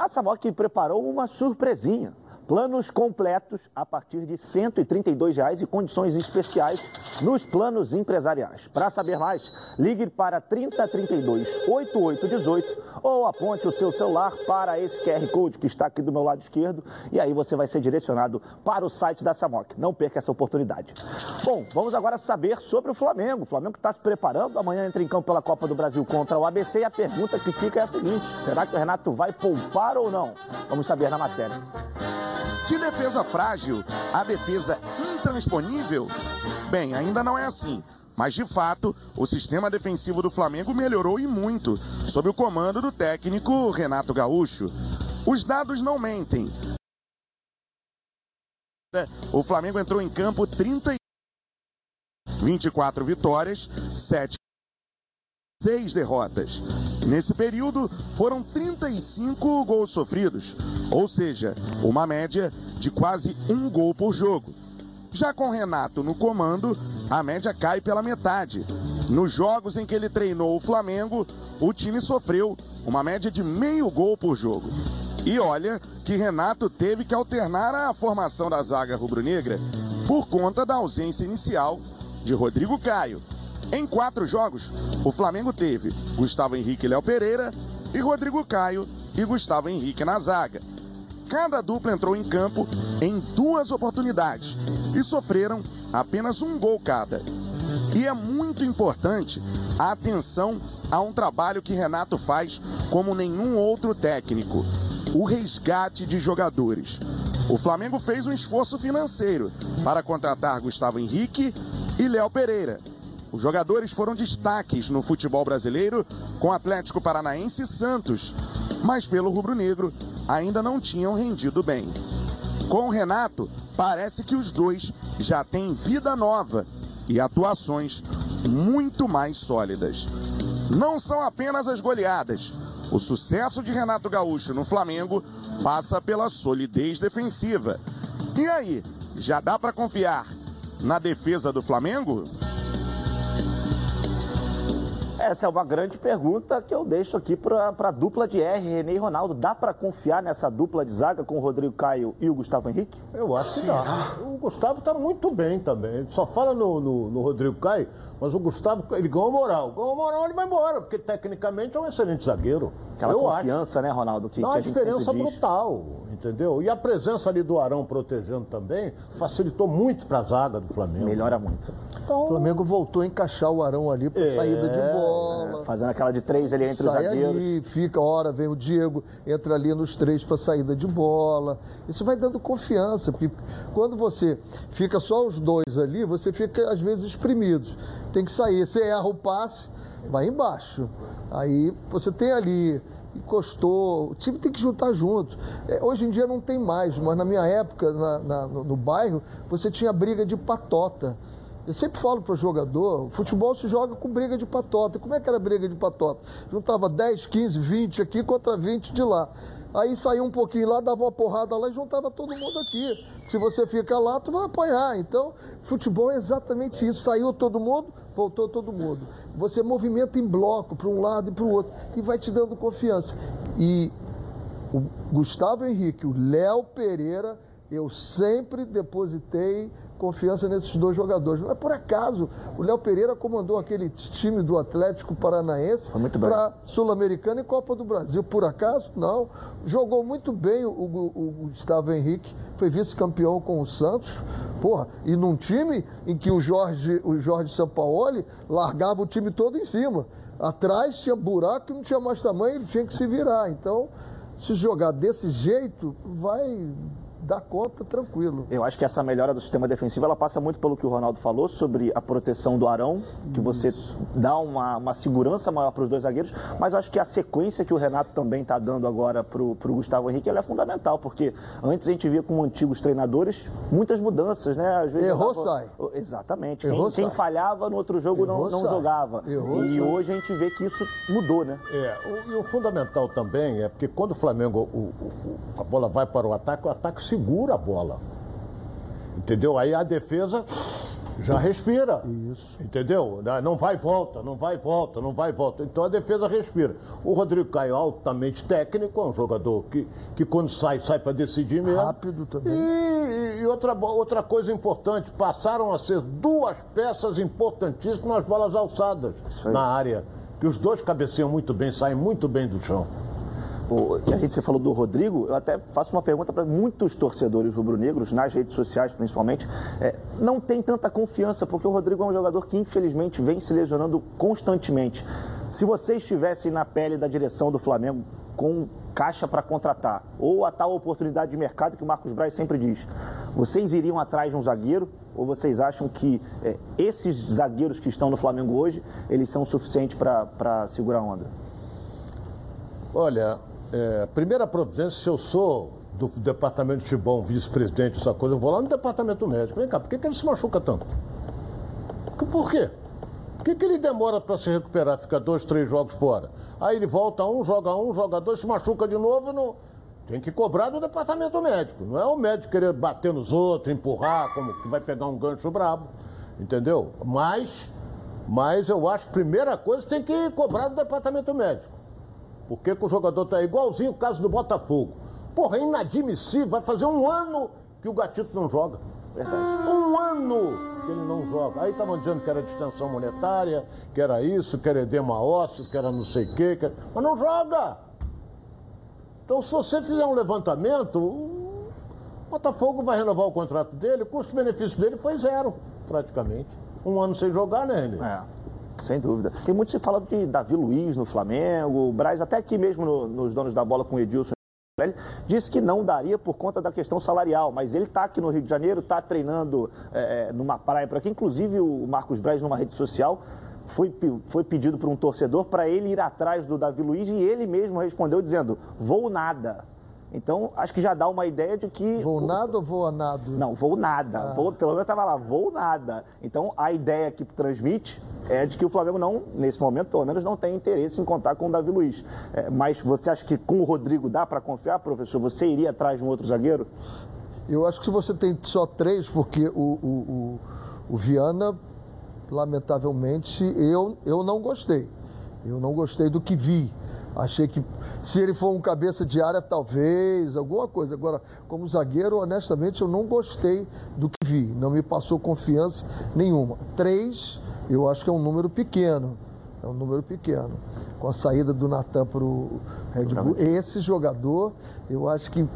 Speaker 1: a Samok preparou uma surpresinha. Planos completos a partir de 132 reais e condições especiais nos planos empresariais. Para saber mais, ligue para 3032 8818 ou aponte o seu celular para esse QR Code que está aqui do meu lado esquerdo e aí você vai ser direcionado para o site da Samok. Não perca essa oportunidade. Bom, vamos agora saber sobre o Flamengo. O Flamengo está se preparando, amanhã entra em campo pela Copa do Brasil contra o ABC e a pergunta que fica é a seguinte: será que o Renato vai poupar ou não? Vamos saber na matéria.
Speaker 11: De defesa frágil a defesa intransponível? Bem, ainda não é assim. Mas de fato, o sistema defensivo do Flamengo melhorou e muito, sob o comando do técnico Renato Gaúcho. Os dados não mentem. O Flamengo entrou em campo 30 24 vitórias, 7 6 derrotas. Nesse período, foram 35 gols sofridos, ou seja, uma média de quase um gol por jogo. Já com Renato no comando, a média cai pela metade. Nos jogos em que ele treinou o Flamengo, o time sofreu uma média de meio gol por jogo. E olha que Renato teve que alternar a formação da zaga rubro-negra por conta da ausência inicial de Rodrigo Caio. Em quatro jogos, o Flamengo teve Gustavo Henrique e Léo Pereira e Rodrigo Caio e Gustavo Henrique na zaga. Cada dupla entrou em campo em duas oportunidades e sofreram apenas um gol cada. E é muito importante a atenção a um trabalho que Renato faz como nenhum outro técnico: o resgate de jogadores. O Flamengo fez um esforço financeiro para contratar Gustavo Henrique e Léo Pereira. Os jogadores foram destaques no futebol brasileiro com Atlético Paranaense e Santos, mas pelo rubro-negro ainda não tinham rendido bem. Com o Renato, parece que os dois já têm vida nova e atuações muito mais sólidas. Não são apenas as goleadas. O sucesso de Renato Gaúcho no Flamengo passa pela solidez defensiva. E aí, já dá para confiar na defesa do Flamengo?
Speaker 1: Essa é uma grande pergunta que eu deixo aqui para a dupla de R, René e Ronaldo. Dá para confiar nessa dupla de zaga com o Rodrigo Caio e o Gustavo Henrique?
Speaker 2: Eu acho que dá. O Gustavo está muito bem também. Ele só fala no, no, no, Rodrigo Caio, mas o Gustavo, ele ganhou moral. Ganhou moral, ele vai embora, porque tecnicamente é um excelente zagueiro.
Speaker 1: Aquela
Speaker 2: eu
Speaker 1: confiança,
Speaker 2: acho.
Speaker 1: né, Ronaldo? Que,
Speaker 2: Dá
Speaker 1: uma
Speaker 2: diferença brutal, entendeu? E a presença ali do Arão protegendo também facilitou muito para a zaga do Flamengo.
Speaker 1: Melhora muito.
Speaker 3: Então, o Flamengo voltou a encaixar o Arão ali para é, saída de bola.
Speaker 1: É, fazendo aquela de três ali entre
Speaker 3: Sai
Speaker 1: os zagueiros.
Speaker 3: ali, fica, hora vem o Diego, entra ali nos três para saída de bola. Isso vai dando confiança, porque quando você fica só os dois ali, você fica às vezes espremido. Tem que sair, você erra o passe, vai embaixo. Aí você tem ali, encostou, o time tem que juntar junto. É, hoje em dia não tem mais, mas na minha época, na, na, no, no bairro, você tinha briga de patota. Eu sempre falo para o jogador, futebol se joga com briga de patota. Como é que era briga de patota? Juntava 10, 15, 20 aqui contra 20 de lá. Aí saía um pouquinho lá, dava uma porrada lá e juntava todo mundo aqui. Se você fica lá, tu vai apanhar. Então, futebol é exatamente isso. Saiu todo mundo, voltou todo mundo. Você movimenta em bloco para um lado e para o outro e vai te dando confiança. E o Gustavo Henrique, o Léo Pereira, eu sempre depositei confiança nesses dois jogadores. Não é por acaso. O Léo Pereira comandou aquele time do Atlético Paranaense para Sul-Americana e Copa do Brasil. Por acaso? Não. Jogou muito bem o, o, o Gustavo Henrique, foi vice-campeão com o Santos. Porra, e num time em que o Jorge, o Jorge Sampaoli largava o time todo em cima. Atrás tinha buraco e não tinha mais tamanho, ele tinha que se virar. Então, se jogar desse jeito, vai dá conta tranquilo.
Speaker 1: Eu acho que essa melhora do sistema defensivo ela passa muito pelo que o Ronaldo falou sobre a proteção do Arão, que você dá uma, uma segurança maior para os dois zagueiros, mas eu acho que a sequência que o Renato também está dando agora para o Gustavo Henrique é fundamental, porque antes a gente via com antigos treinadores muitas mudanças, né?
Speaker 3: Vezes Errou, dava... sai.
Speaker 1: Exatamente. Errou, quem, quem, falhava no outro jogo Errou, não, não jogava. Errou, e sai. hoje a gente vê que isso mudou, né?
Speaker 2: É, o, e o fundamental também é porque quando o Flamengo, o, o, a bola vai para o ataque, o ataque segura a bola. Entendeu? Aí a defesa já respira.
Speaker 3: Isso.
Speaker 2: Entendeu? Não vai e volta, não vai e volta, não vai e volta. Então a defesa respira. O Rodrigo Caio, altamente técnico, é um jogador que, que quando sai, sai para decidir mesmo.
Speaker 3: Rápido também.
Speaker 2: E, e, outra, outra coisa importante, passaram a ser duas peças importantíssimas nas bolas alçadas na área. Que os dois cabeceiam muito bem, saem muito bem do chão
Speaker 1: a gente você falou do Rodrigo, eu até faço uma pergunta para muitos torcedores rubro-negros, nas redes sociais principalmente, é, não tem tanta confiança, porque o Rodrigo é um jogador que infelizmente vem se lesionando constantemente. Se vocês estivessem na pele da direção do Flamengo com caixa para contratar, ou a tal oportunidade de mercado que o Marcos Braz sempre diz, vocês iriam atrás de um zagueiro ou vocês acham que é, esses zagueiros que estão no Flamengo hoje, eles são suficientes para segurar a onda?
Speaker 2: Olha, é, primeira providência, se eu sou do departamento de futebol, vice-presidente, essa coisa, eu vou lá no departamento médico. Vem cá, por que, que ele se machuca tanto? Por quê? Por que, que ele demora para se recuperar, fica dois, três jogos fora? Aí ele volta um, joga um, joga dois, se machuca de novo, não... tem que cobrar do departamento médico. Não é o médico querer bater nos outros, empurrar, como que vai pegar um gancho brabo, entendeu? Mas, mas eu acho que a primeira coisa tem que cobrar do departamento médico. Por que, o jogador está igualzinho o caso do Botafogo? Porra, é inadmissível. Vai fazer um ano que o Gatito não joga.
Speaker 1: Verdade.
Speaker 2: Um ano que ele não joga. Aí estavam dizendo que era distensão monetária, que era isso, que era edema ósseo, que era não sei o quê, que... mas não joga. Então, se você fizer um levantamento, o Botafogo vai renovar o contrato dele, o custo-benefício dele foi zero, praticamente. Um ano sem jogar, né, Renê?
Speaker 1: É. Sem dúvida. Tem muito se fala de Davi Luiz no Flamengo, o Braz, até aqui mesmo no, nos donos da bola com o Edilson. Ele disse que não daria por conta da questão salarial, mas ele está aqui no Rio de Janeiro, está treinando é, numa praia por aqui. Inclusive, o Marcos Braz, numa rede social, foi, foi pedido por um torcedor para ele ir atrás do Davi Luiz e ele mesmo respondeu dizendo: vou nada. Então, acho que já dá uma ideia de que.
Speaker 3: Vou nada ou vou nada?
Speaker 1: Não, vou nada. Ah. Vou, pelo menos estava lá, vou nada. Então, a ideia que transmite é de que o Flamengo não, nesse momento, pelo menos, não tem interesse em contar com o Davi Luiz. É, mas você acha que com o Rodrigo dá para confiar, professor? Você iria atrás de um outro zagueiro?
Speaker 3: Eu acho que se você tem só três, porque o, o, o, o Viana, lamentavelmente, eu, eu não gostei. Eu não gostei do que vi. Achei que se ele for um cabeça de área, talvez, alguma coisa. Agora, como zagueiro, honestamente, eu não gostei do que vi. Não me passou confiança nenhuma. Três, eu acho que é um número pequeno. É um número pequeno. Com a saída do Natan para o Red Bull. Esse jogador, eu acho que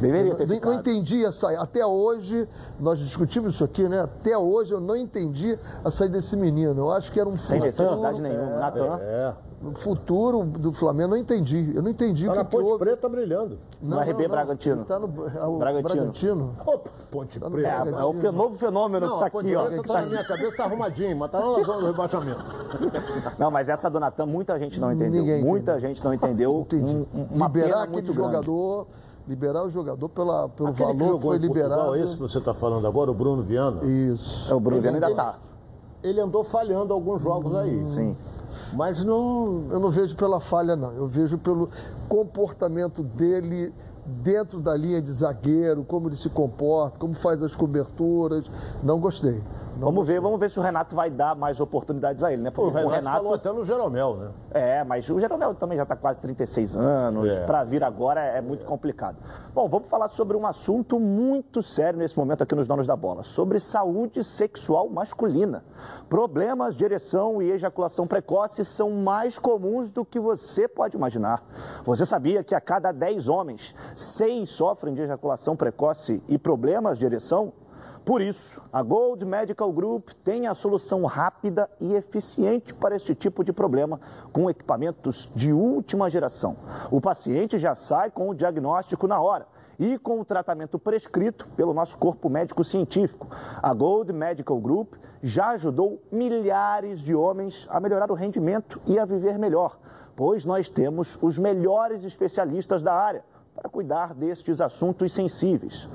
Speaker 1: Deveria ter
Speaker 3: não,
Speaker 1: ficado.
Speaker 3: não entendi a saída. Até hoje, nós discutimos isso aqui, né? Até hoje eu não entendi a saída desse menino. Eu acho que era um
Speaker 1: Sem
Speaker 3: futuro.
Speaker 1: necessidade nenhuma.
Speaker 3: é,
Speaker 1: Natan.
Speaker 2: É.
Speaker 3: o futuro do Flamengo, eu não entendi. Eu não entendi
Speaker 2: Tá
Speaker 3: o
Speaker 2: na
Speaker 3: que, que
Speaker 2: Ponte
Speaker 3: houve.
Speaker 2: Preta brilhando.
Speaker 1: No RB Bragantino.
Speaker 3: Tá no é o
Speaker 1: Bragantino.
Speaker 3: Bragantino.
Speaker 2: Opa, Ponte
Speaker 3: Tá no
Speaker 2: Preta.
Speaker 1: É, é o novo fenômeno
Speaker 2: Não,
Speaker 1: que tá
Speaker 2: a Ponte
Speaker 1: aqui, ó.
Speaker 2: Preta
Speaker 1: que
Speaker 2: tá
Speaker 1: tá
Speaker 2: na minha cabeça, tá arrumadinho, mas tá lá na zona do rebaixamento.
Speaker 1: Não, mas essa do Natan, muita gente não entendeu.
Speaker 3: Ninguém
Speaker 1: muita
Speaker 3: entendeu.
Speaker 1: gente não entendeu.
Speaker 3: Entendi.
Speaker 1: Um- um-
Speaker 3: liberar aquele jogador, liberar o jogador pela, pelo
Speaker 2: Aquele que
Speaker 3: valor que,
Speaker 2: jogou
Speaker 3: foi
Speaker 2: em Portugal,
Speaker 3: liberado.
Speaker 2: esse que você está falando agora, o Bruno Viana,
Speaker 3: Isso.
Speaker 1: É, o Bruno
Speaker 2: Ele-
Speaker 1: Viana ainda
Speaker 2: ele-
Speaker 1: tá.
Speaker 2: ele andou falhando alguns jogos aí.
Speaker 1: Sim.
Speaker 2: Mas não.
Speaker 3: Eu não vejo pela falha, não. Eu vejo pelo comportamento dele dentro da linha de zagueiro, como ele se comporta, como faz as coberturas. Não gostei.
Speaker 1: Vamos ver, vamos ver se o Renato vai dar mais oportunidades a ele, né? Porque
Speaker 2: o Renato, falou até no Jeromel, né?
Speaker 1: É, mas o Jeromel também já está quase 36 anos.
Speaker 2: É.
Speaker 1: Para vir agora é muito complicado. Bom, vamos falar sobre um assunto muito sério nesse momento aqui nos Donos da Bola: sobre saúde sexual masculina. Problemas de ereção e ejaculação precoce são mais comuns do que você pode imaginar. Você sabia que a cada 10 homens, 6 sofrem de ejaculação precoce e problemas de ereção? Por isso, a Gold Medical Group tem a solução rápida e eficiente para este tipo de problema com equipamentos de última geração. O paciente já sai com o diagnóstico na hora e com o tratamento prescrito pelo nosso corpo médico científico. A Gold Medical Group já ajudou milhares de homens a melhorar o rendimento e a viver melhor, pois nós temos os melhores especialistas da área para cuidar destes assuntos sensíveis.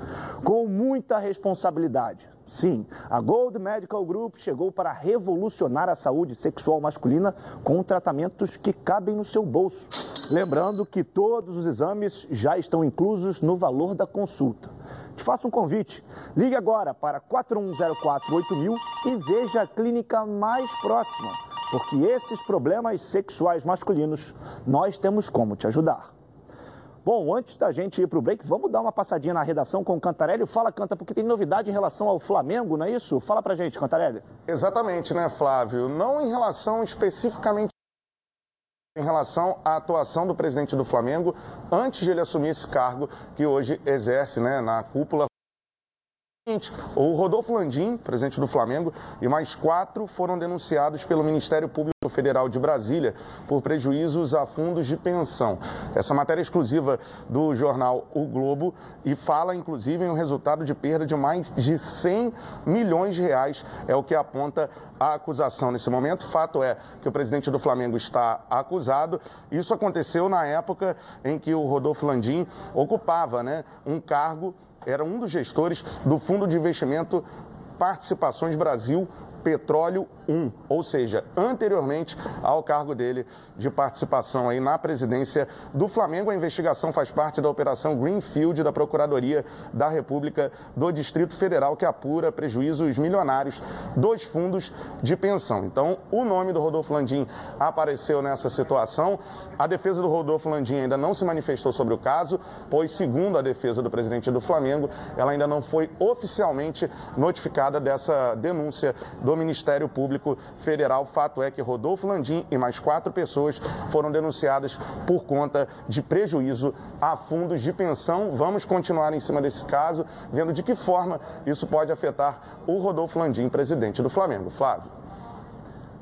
Speaker 1: Com muita responsabilidade. Sim, a Gold Medical Group chegou para revolucionar a saúde sexual masculina com tratamentos que cabem no seu bolso. Lembrando que todos os exames já estão inclusos no valor da consulta. Te faço um convite. Ligue agora para 41048000 e veja a clínica mais próxima, porque esses problemas sexuais masculinos nós temos como te ajudar. Bom, antes da gente ir para o break, vamos dar uma passadinha na redação com o Cantarelli. Fala, Canta, porque tem novidade em relação ao Flamengo, não é isso? Fala pra gente, Cantarelli.
Speaker 8: Exatamente, né, Flávio? Não em relação especificamente em relação à atuação do presidente do Flamengo antes de ele assumir esse cargo que hoje exerce né, na cúpula. O Rodolfo Landim, presidente do Flamengo, e mais quatro foram denunciados pelo Ministério Público Federal de Brasília por prejuízos a fundos de pensão. Essa matéria é exclusiva do jornal O Globo e fala, inclusive, em um resultado de perda de mais de 100 milhões de reais, é o que aponta a acusação nesse momento. Fato é que o presidente do Flamengo está acusado. Isso aconteceu na época em que o Rodolfo Landim ocupava né, um cargo era um dos gestores do Fundo de Investimento Participações Brasil Petróleo 1, ou seja, anteriormente ao cargo dele de participação aí na presidência do Flamengo. A investigação faz parte da Operação Greenfield da Procuradoria da República do Distrito Federal, que apura prejuízos milionários dos fundos de pensão. Então, o nome do Rodolfo Landim apareceu nessa situação. A defesa do Rodolfo Landim ainda não se manifestou sobre o caso, pois, segundo a defesa do presidente do Flamengo, ela ainda não foi oficialmente notificada dessa denúncia do Ministério Público Federal. Fato é que Rodolfo Landim e mais quatro pessoas foram denunciadas por conta de prejuízo a fundos de pensão. Vamos continuar em cima desse caso, vendo de que forma isso pode afetar o Rodolfo Landim, presidente do Flamengo. Flávio.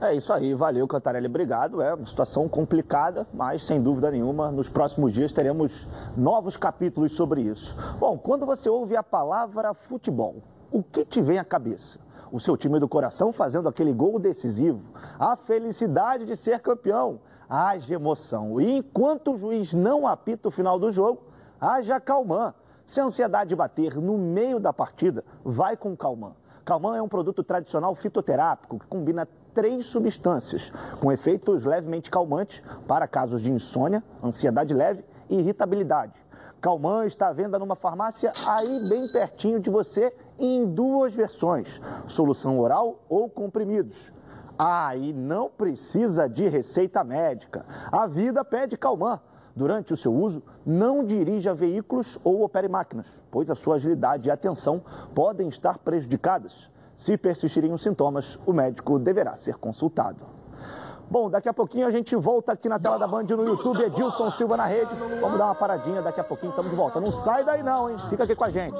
Speaker 1: É isso aí, valeu Cantarelli, obrigado. É uma situação complicada, mas sem dúvida nenhuma, nos próximos dias teremos novos capítulos sobre isso. Bom, quando você ouve a palavra futebol, o que te vem à cabeça? O seu time do coração fazendo aquele gol decisivo, a felicidade de ser campeão, haja emoção. E enquanto o juiz não apita o final do jogo, haja calmã. Se a ansiedade bater no meio da partida, vai com calmã. Calmã é um produto tradicional fitoterápico que combina três substâncias com efeitos levemente calmantes para casos de insônia, ansiedade leve e irritabilidade. Calmã está à venda numa farmácia aí bem pertinho de você em duas versões: solução oral ou comprimidos. Ah, e não precisa de receita médica. A vida pede Calmã. Durante o seu uso, não dirija veículos ou opere máquinas, pois a sua agilidade e atenção podem estar prejudicadas. Se persistirem os sintomas, o médico deverá ser consultado. Bom, daqui a pouquinho a gente volta aqui na tela da Band no YouTube, Edilson Silva na rede. Vamos dar uma paradinha, daqui a pouquinho estamos de volta. Não sai daí não, hein? Fica aqui com a gente.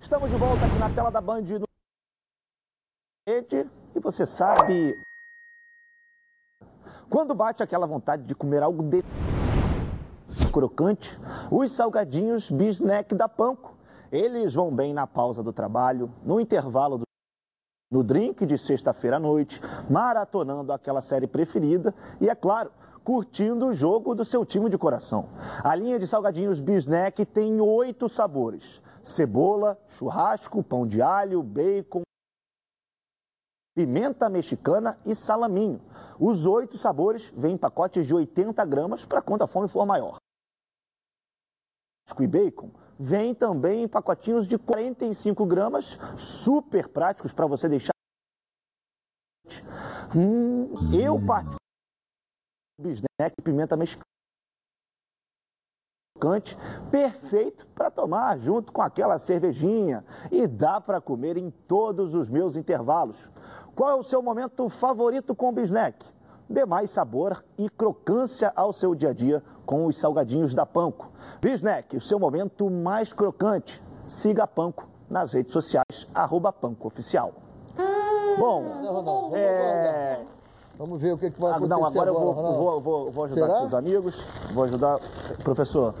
Speaker 1: Estamos de volta aqui na tela da Band no rede. E você sabe quando bate aquela vontade de comer algo de crocante, os salgadinhos Bisnack da Panko. Eles vão bem na pausa do trabalho, no intervalo do no drink de sexta-feira à noite, maratonando aquela série preferida e, é claro, curtindo o jogo do seu time de coração. A linha de salgadinhos Bisnack tem oito sabores: cebola, churrasco, pão de alho, bacon, pimenta mexicana e salaminho. Os oito sabores vêm em pacotes de 80 gramas para quando a fome for maior. E bacon vem também em pacotinhos de 45 gramas, super práticos para você deixar. Hum, eu particularmente bisnack pimenta mexicana perfeito para tomar junto com aquela cervejinha e dá para comer em todos os meus intervalos. Qual é o seu momento favorito com o? Dê mais sabor e crocância ao seu dia a dia com os salgadinhos da Panko. Bisnack, o seu momento mais crocante. Siga a Panko nas redes sociais, arroba Panko Oficial. Bom, é...
Speaker 3: Vamos ver o que, que vai acontecer
Speaker 1: Não, agora eu vou, vou, vou, vou ajudar
Speaker 3: Será?
Speaker 1: os amigos. Vou ajudar. Professor,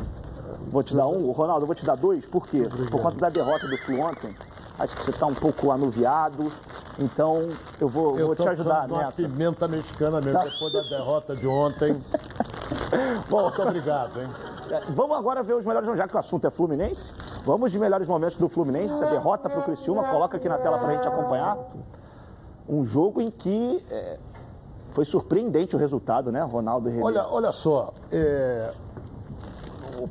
Speaker 1: vou te dar um. Ronaldo, eu vou te dar dois. Por quê? Por conta da derrota do Flu ontem. Acho que você está um pouco anuviado. Então, eu vou,
Speaker 2: Eu
Speaker 1: vou te ajudar
Speaker 2: de uma
Speaker 1: nessa.
Speaker 2: pimenta mexicana mesmo,
Speaker 1: Tá.
Speaker 2: depois da derrota de ontem.
Speaker 1: Bom,
Speaker 2: Muito obrigado, hein?
Speaker 1: É, Vamos agora ver os melhores, já que o assunto é Fluminense. Vamos de melhores momentos do Fluminense. A derrota para o Criciúma. Coloca aqui na tela para a gente acompanhar. Um jogo em que é, foi surpreendente o resultado, né, Ronaldo e?
Speaker 2: Olha, olha só, é,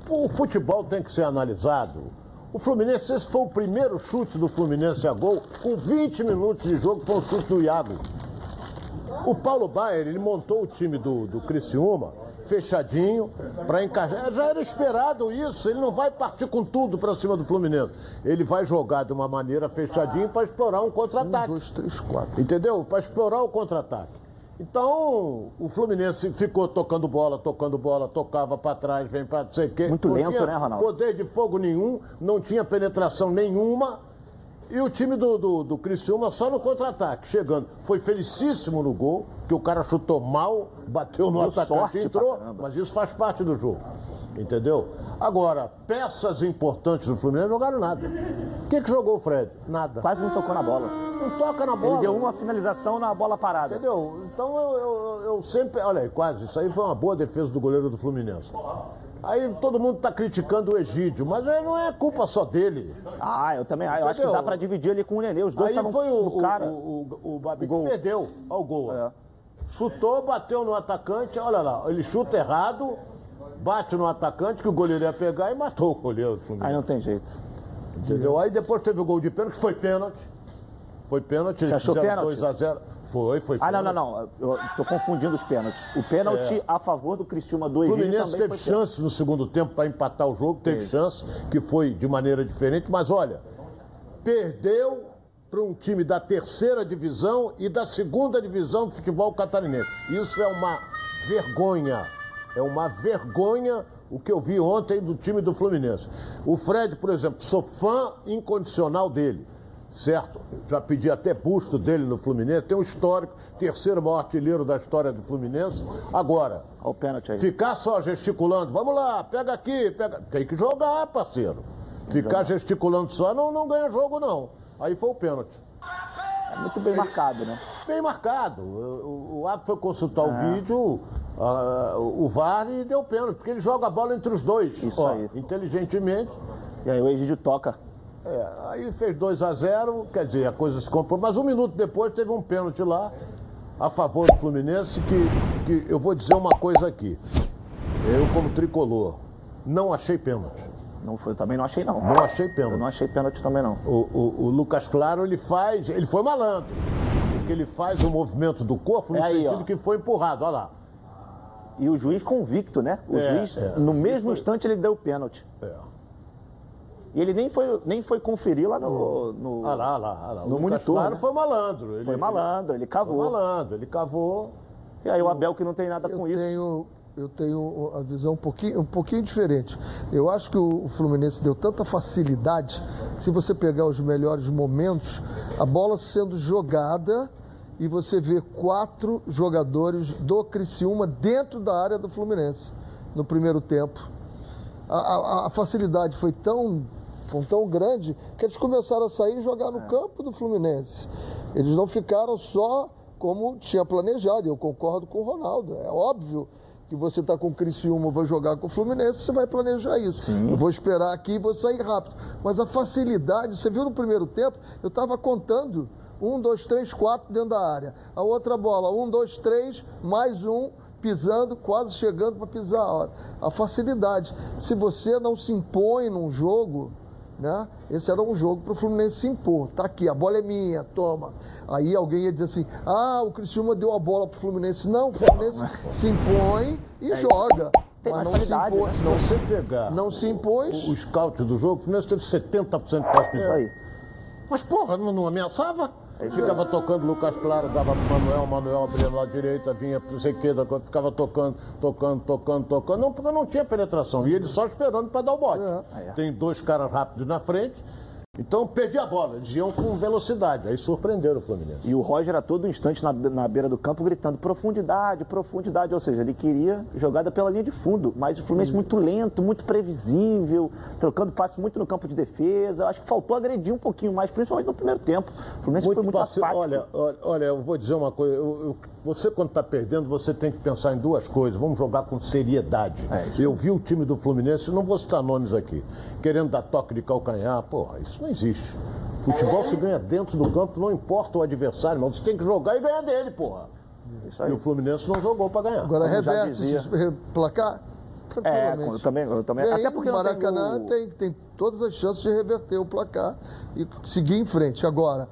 Speaker 2: o futebol tem que ser analisado. O Fluminense, esse foi o primeiro chute do Fluminense a gol, com 20 minutos de jogo, foi um chute do Iago. O Paulo Baier, ele montou o time do, do Criciúma, fechadinho, para encaixar. Já era esperado isso, ele não vai partir com tudo para cima do Fluminense. Ele vai jogar de uma maneira fechadinho para explorar um contra-ataque.
Speaker 3: Um, dois, três, quatro.
Speaker 2: Entendeu? Para explorar o contra-ataque. Então, o Fluminense ficou tocando bola, tocando bola, tocava para trás, vem para não sei o quê.
Speaker 1: Muito
Speaker 2: Não
Speaker 1: lento,
Speaker 2: tinha
Speaker 1: né, Ronaldo?
Speaker 2: Poder de fogo nenhum, não tinha penetração nenhuma. E o time do, do, do Criciúma só no contra-ataque, chegando. Foi felicíssimo no gol, que o cara chutou mal, bateu no
Speaker 1: Deu
Speaker 2: atacante
Speaker 1: sorte
Speaker 2: e entrou, mas isso faz parte do jogo. Entendeu? Agora, peças importantes do Fluminense jogaram nada. O que, que jogou o Fred? Nada.
Speaker 1: Quase não tocou na bola.
Speaker 2: Não toca na bola.
Speaker 1: Ele deu uma finalização na bola parada.
Speaker 2: Entendeu? Então eu, eu, eu sempre. Olha aí, quase. Isso aí foi uma boa defesa do goleiro do Fluminense. Aí todo mundo está criticando o Egídio, mas é, não é culpa só dele.
Speaker 1: Ah, eu também. Eu acho que dá para dividir ali com o Nenê. Os dois
Speaker 2: Aí
Speaker 1: estavam
Speaker 2: foi o,
Speaker 1: no cara.
Speaker 2: o, o, o Babi
Speaker 1: gol.
Speaker 2: que perdeu ao gol. Chutou, bateu no atacante, olha lá, ele chuta errado, bate no atacante que o goleiro ia pegar e matou o goleiro do Fluminense.
Speaker 1: Aí não tem jeito.
Speaker 2: Entendeu? Aí depois teve o gol de pênalti, que foi pênalti. Foi pênalti, eles
Speaker 1: achou
Speaker 2: fizeram
Speaker 1: pênalti?
Speaker 2: 2x0. Foi, foi
Speaker 1: Ah, não,
Speaker 2: pênalti.
Speaker 1: não, não. Eu tô confundindo os pênaltis. O pênalti
Speaker 2: É.
Speaker 1: a favor do Cristiúma do
Speaker 2: O
Speaker 1: Egídio
Speaker 2: Fluminense teve
Speaker 1: foi pênalti.
Speaker 2: chance no segundo tempo para empatar o jogo, teve
Speaker 1: Teve.
Speaker 2: chance, que foi de maneira diferente, mas olha, perdeu para um time da terceira divisão e da segunda divisão do futebol catarinense. Isso é uma vergonha. É uma vergonha o que eu vi ontem do time do Fluminense. O Fred, por exemplo, sou fã incondicional dele. Certo? Já pedi até busto dele no Fluminense. Tem um histórico, terceiro maior artilheiro da história do Fluminense. Agora,
Speaker 1: Olha o pênalti aí.
Speaker 2: Ficar só gesticulando, vamos lá, pega aqui, pega. Tem que jogar, parceiro. Ficar gesticulando só não, não ganha jogo, não. Aí foi o pênalti.
Speaker 1: É muito bem marcado, né?
Speaker 2: Bem marcado. O, o, foi consultar o
Speaker 1: É.
Speaker 2: vídeo, ah, o VAR e deu pênalti, porque ele joga a bola entre os dois.
Speaker 1: Isso
Speaker 2: ó,
Speaker 1: aí.
Speaker 2: Inteligentemente.
Speaker 1: E aí o Egídio toca.
Speaker 2: É, aí fez 2 a 0 quer dizer, a coisa se comprou. Mas um minuto depois teve um pênalti lá a favor do Fluminense, que, que eu vou dizer uma coisa aqui. Eu, como tricolor, não achei pênalti.
Speaker 1: Não foi, eu também não achei, não.
Speaker 2: Não achei pênalti.
Speaker 1: Eu não achei pênalti também, não.
Speaker 2: O, o- o Lucas Claro, ele faz. Ele foi malandro. Porque ele faz o movimento do corpo no
Speaker 1: É aí,
Speaker 2: sentido
Speaker 1: ó.
Speaker 2: que foi empurrado. Olha lá.
Speaker 1: E o juiz convicto, né? O
Speaker 2: É,
Speaker 1: juiz,
Speaker 2: é.
Speaker 1: no mesmo instante, ele deu o pênalti.
Speaker 2: É.
Speaker 1: E ele nem foi, nem foi conferir lá no. no
Speaker 2: Olha lá, lá. lá.
Speaker 1: No
Speaker 2: o
Speaker 1: monitor, né?
Speaker 2: foi malandro. Ele,
Speaker 1: Foi malandro, ele
Speaker 2: Foi
Speaker 1: cavou.
Speaker 2: malandro. Ele cavou.
Speaker 1: E aí o Abel que não tem nada com
Speaker 3: eu
Speaker 1: isso.
Speaker 3: Tenho, eu tenho a visão um pouquinho, um pouquinho diferente. Eu acho que o Fluminense deu tanta facilidade, se você pegar os melhores momentos, a bola sendo jogada e você vê quatro jogadores do Criciúma dentro da área do Fluminense no primeiro tempo. A, a- a facilidade foi tão, foi tão grande que eles começaram a sair e jogar no campo do Fluminense. Eles não ficaram só como tinha planejado. Eu concordo com o Ronaldo. É óbvio que você está com o Criciúma, vai jogar com o Fluminense, você vai planejar isso. Eu vou esperar aqui e vou sair rápido. Mas a facilidade, você viu no primeiro tempo, eu estava contando. Um, dois, três, quatro dentro da área. A outra bola, um, dois, três, mais um, pisando, quase chegando para pisar a hora. A facilidade. Se você não se impõe num jogo, né? Esse era um jogo para o Fluminense se impor. Tá aqui, a bola é minha, toma. Aí alguém ia dizer assim: ah, o Criciúma deu a bola para o Fluminense. Não, o Fluminense se impõe e joga.
Speaker 1: Tem
Speaker 3: mas não se impôs.
Speaker 1: né?
Speaker 2: Se
Speaker 3: Não,
Speaker 2: você pegar
Speaker 3: não se impôs.
Speaker 2: o scout do jogo, o Fluminense teve 70% de posse de
Speaker 1: Isso
Speaker 2: bola.
Speaker 1: aí.
Speaker 2: Mas, porra, não, não ameaçava? Ficava tocando Lucas Claro, dava pro Manuel, Manuel abria lá direita, vinha pro sei que, ficava tocando, tocando, tocando, tocando. Não, porque não tinha penetração. E ele só esperando para dar o bote.
Speaker 3: É.
Speaker 2: Tem dois caras rápidos na frente. Então perdi a bola. Eles iam com velocidade. Aí surpreenderam o Fluminense.
Speaker 1: E o Roger a todo instante na, na beira do campo gritando profundidade, profundidade. Ou seja, ele queria jogada pela linha de fundo. Mas o Fluminense muito lento, muito previsível, trocando passe muito no campo de defesa. Acho que faltou agredir um pouquinho mais, principalmente no primeiro tempo. O Fluminense foi muito
Speaker 2: passe- olha, olha, olha, eu vou dizer uma coisa. eu- eu- você, quando está perdendo, você tem que pensar em duas coisas. Vamos jogar com seriedade.
Speaker 1: É,
Speaker 2: eu vi o time do Fluminense, não vou citar nomes aqui, querendo dar toque de calcanhar. Porra, isso não existe. Futebol se ganha dentro do campo, não importa o adversário, mas você tem que jogar e ganhar dele, porra.
Speaker 1: Isso aí.
Speaker 2: E o Fluminense não jogou para ganhar.
Speaker 3: Agora reverte esse re- placar?
Speaker 1: É, eu também, eu também.
Speaker 3: Vem,
Speaker 1: Até porque
Speaker 3: o
Speaker 1: não tem
Speaker 3: Maracanã
Speaker 1: o-
Speaker 3: tem, tem todas as chances de reverter o placar e seguir em frente. Agora,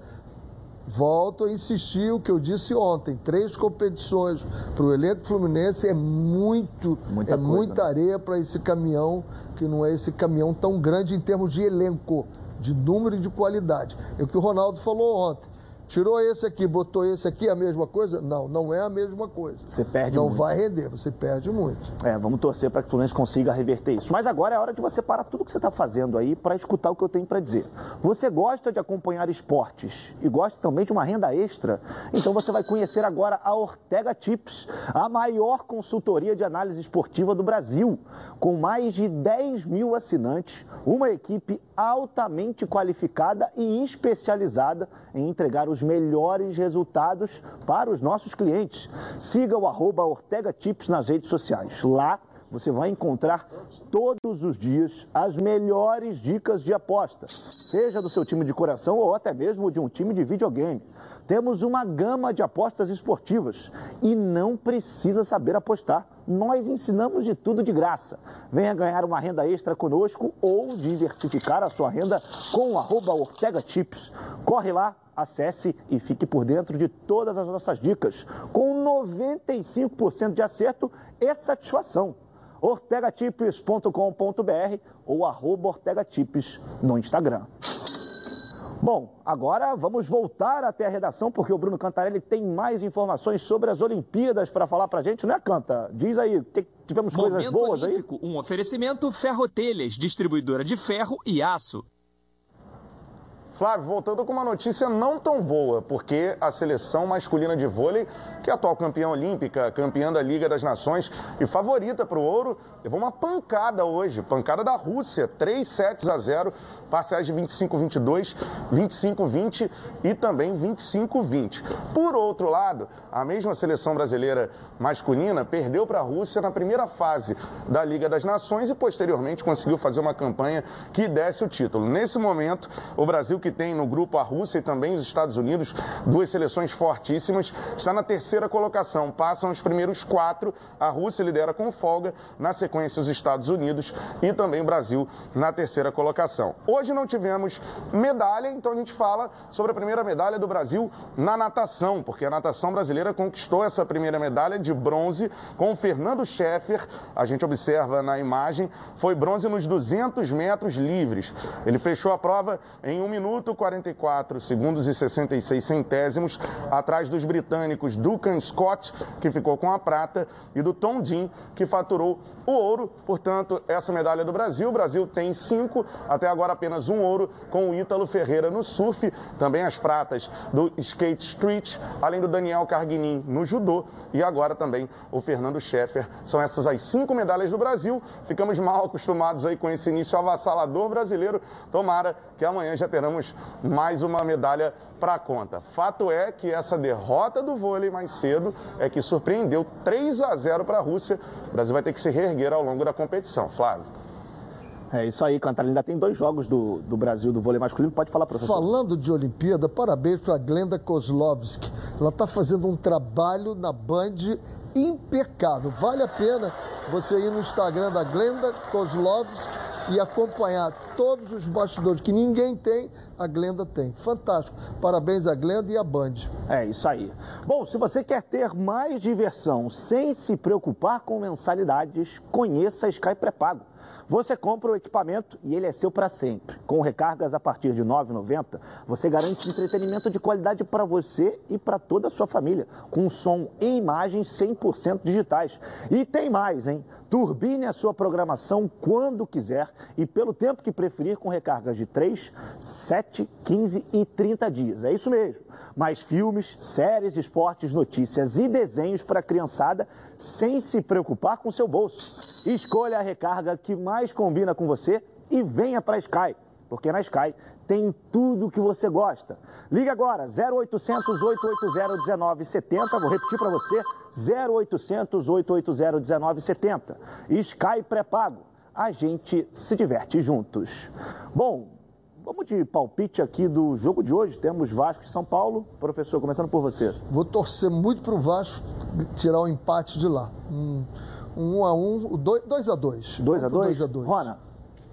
Speaker 3: volto a insistir o que eu disse ontem: três competições para o elenco fluminense é muito,
Speaker 1: Muita
Speaker 3: é
Speaker 1: coisa,
Speaker 3: muita
Speaker 1: né?
Speaker 3: areia para esse caminhão, que não é esse caminhão tão grande em termos de elenco, de número e de qualidade. É o que o Ronaldo falou ontem. Tirou esse aqui, botou esse aqui, a mesma coisa? Não, não é a mesma coisa.
Speaker 1: Você perde
Speaker 3: Não
Speaker 1: muito.
Speaker 3: vai render, você perde muito.
Speaker 1: É, vamos torcer para que o Fluminense consiga reverter isso. Mas agora é hora de você parar tudo que você está fazendo aí para escutar o que eu tenho para dizer. Você gosta de acompanhar esportes e gosta também de uma renda extra? Então você vai conhecer agora a Ortega Tips, a maior consultoria de análise esportiva do Brasil. Com mais de 10 mil assinantes, uma equipe altamente qualificada e especializada em entregar os melhores resultados para os nossos clientes. Siga o arroba Ortega Tips nas redes sociais. Lá você vai encontrar todos os dias as melhores dicas de aposta, seja do seu time de coração ou até mesmo de um time de videogame. Temos uma gama de apostas esportivas e não precisa saber apostar. Nós ensinamos de tudo de graça. Venha ganhar uma renda extra conosco ou diversificar a sua renda com o arroba Ortega Tips. Corre lá, acesse e fique por dentro de todas as nossas dicas, com 95% de acerto e satisfação. ortegatips.com.br ou arroba ortegatips no Instagram. Bom, agora vamos voltar até a redação, porque o Bruno Cantarelli tem mais informações sobre as Olimpíadas para falar para a gente, né, Canta? Diz aí, tivemos
Speaker 7: Momento
Speaker 1: coisas boas
Speaker 7: Olímpico,
Speaker 1: aí?
Speaker 7: Um oferecimento Ferrotelhas, distribuidora de ferro e aço.
Speaker 8: Flávio, voltando com uma notícia não tão boa, porque a seleção masculina de vôlei, que é atual campeã olímpica, campeã da Liga das Nações e favorita para o ouro, levou uma pancada hoje, pancada da Rússia, 3 sets a 0, parciais de 25-22, 25-20 e também 25-20. Por outro lado, a mesma seleção brasileira masculina perdeu para a Rússia na primeira fase da Liga das Nações e posteriormente conseguiu fazer uma campanha que desse o título. Nesse momento, o Brasil que tem no grupo a Rússia e também os Estados Unidos, duas seleções fortíssimas, está na terceira colocação. Passam os primeiros quatro, a Rússia lidera com folga, na sequência os Estados Unidos e também o Brasil na terceira colocação. Hoje não tivemos medalha, então a gente fala sobre a primeira medalha do Brasil na natação, porque a natação brasileira conquistou essa primeira medalha de bronze com o Fernando Scheffer. A gente observa na imagem, foi bronze nos 200 metros livres. Ele fechou a prova em 1 minuto 44 segundos e 66 centésimos, atrás dos britânicos Duncan Scott, que ficou com a prata, e do Tom Dean, que faturou o ouro. Portanto, essa medalha do Brasil. O Brasil tem cinco, até agora apenas um ouro, com o Ítalo Ferreira no surf, também as pratas do skate street, além do Daniel Carguinin no judô e agora também o Fernando Scheffer. São essas as cinco medalhas do Brasil. Ficamos mal acostumados aí com esse início avassalador brasileiro. Tomara que amanhã já teremos mais uma medalha para a conta. Fato é que essa derrota do vôlei mais cedo é que surpreendeu 3 a 0 para a Rússia. O Brasil vai ter que se reerguer ao longo da competição. Flávio.
Speaker 1: É isso aí, Cantarelli. Ainda tem dois jogos do, do Brasil do vôlei masculino. Pode falar, professor.
Speaker 3: Falando de Olimpíada, parabéns para a Glenda Kozlovski. Ela está fazendo um trabalho na Band impecável. Vale a pena você ir no Instagram da Glenda Kozlovski e acompanhar todos os bastidores que ninguém tem, a Glenda tem. Fantástico. Parabéns à Glenda e à Band.
Speaker 1: É isso aí. Bom, se você quer ter mais diversão sem se preocupar com mensalidades, conheça a Sky Pré-Pago. Você compra o equipamento e ele é seu para sempre. Com recargas a partir de R$ 9,90, você garante entretenimento de qualidade para você e para toda a sua família, com som e imagens 100% digitais. E tem mais, hein? Turbine a sua programação quando quiser e pelo tempo que preferir, com recargas de 3, 7, 15 e 30 dias. É isso mesmo. Mais filmes, séries, esportes, notícias e desenhos para a criançada sem se preocupar com seu bolso. Escolha a recarga que mais combina com você e venha para a Sky, porque na Sky tem tudo que você gosta. Ligue agora, 0800 880 1970. Vou repetir para você, 0800 880 1970. Sky pré-pago. A gente se diverte juntos. Bom, vamos de palpite aqui do jogo de hoje. Temos Vasco e São Paulo. Professor, começando por você.
Speaker 3: Vou torcer muito para o Vasco tirar o empate de lá. Um, um a um, dois, dois a dois.
Speaker 1: 2 a 2
Speaker 3: Dois a dois.
Speaker 1: Rona?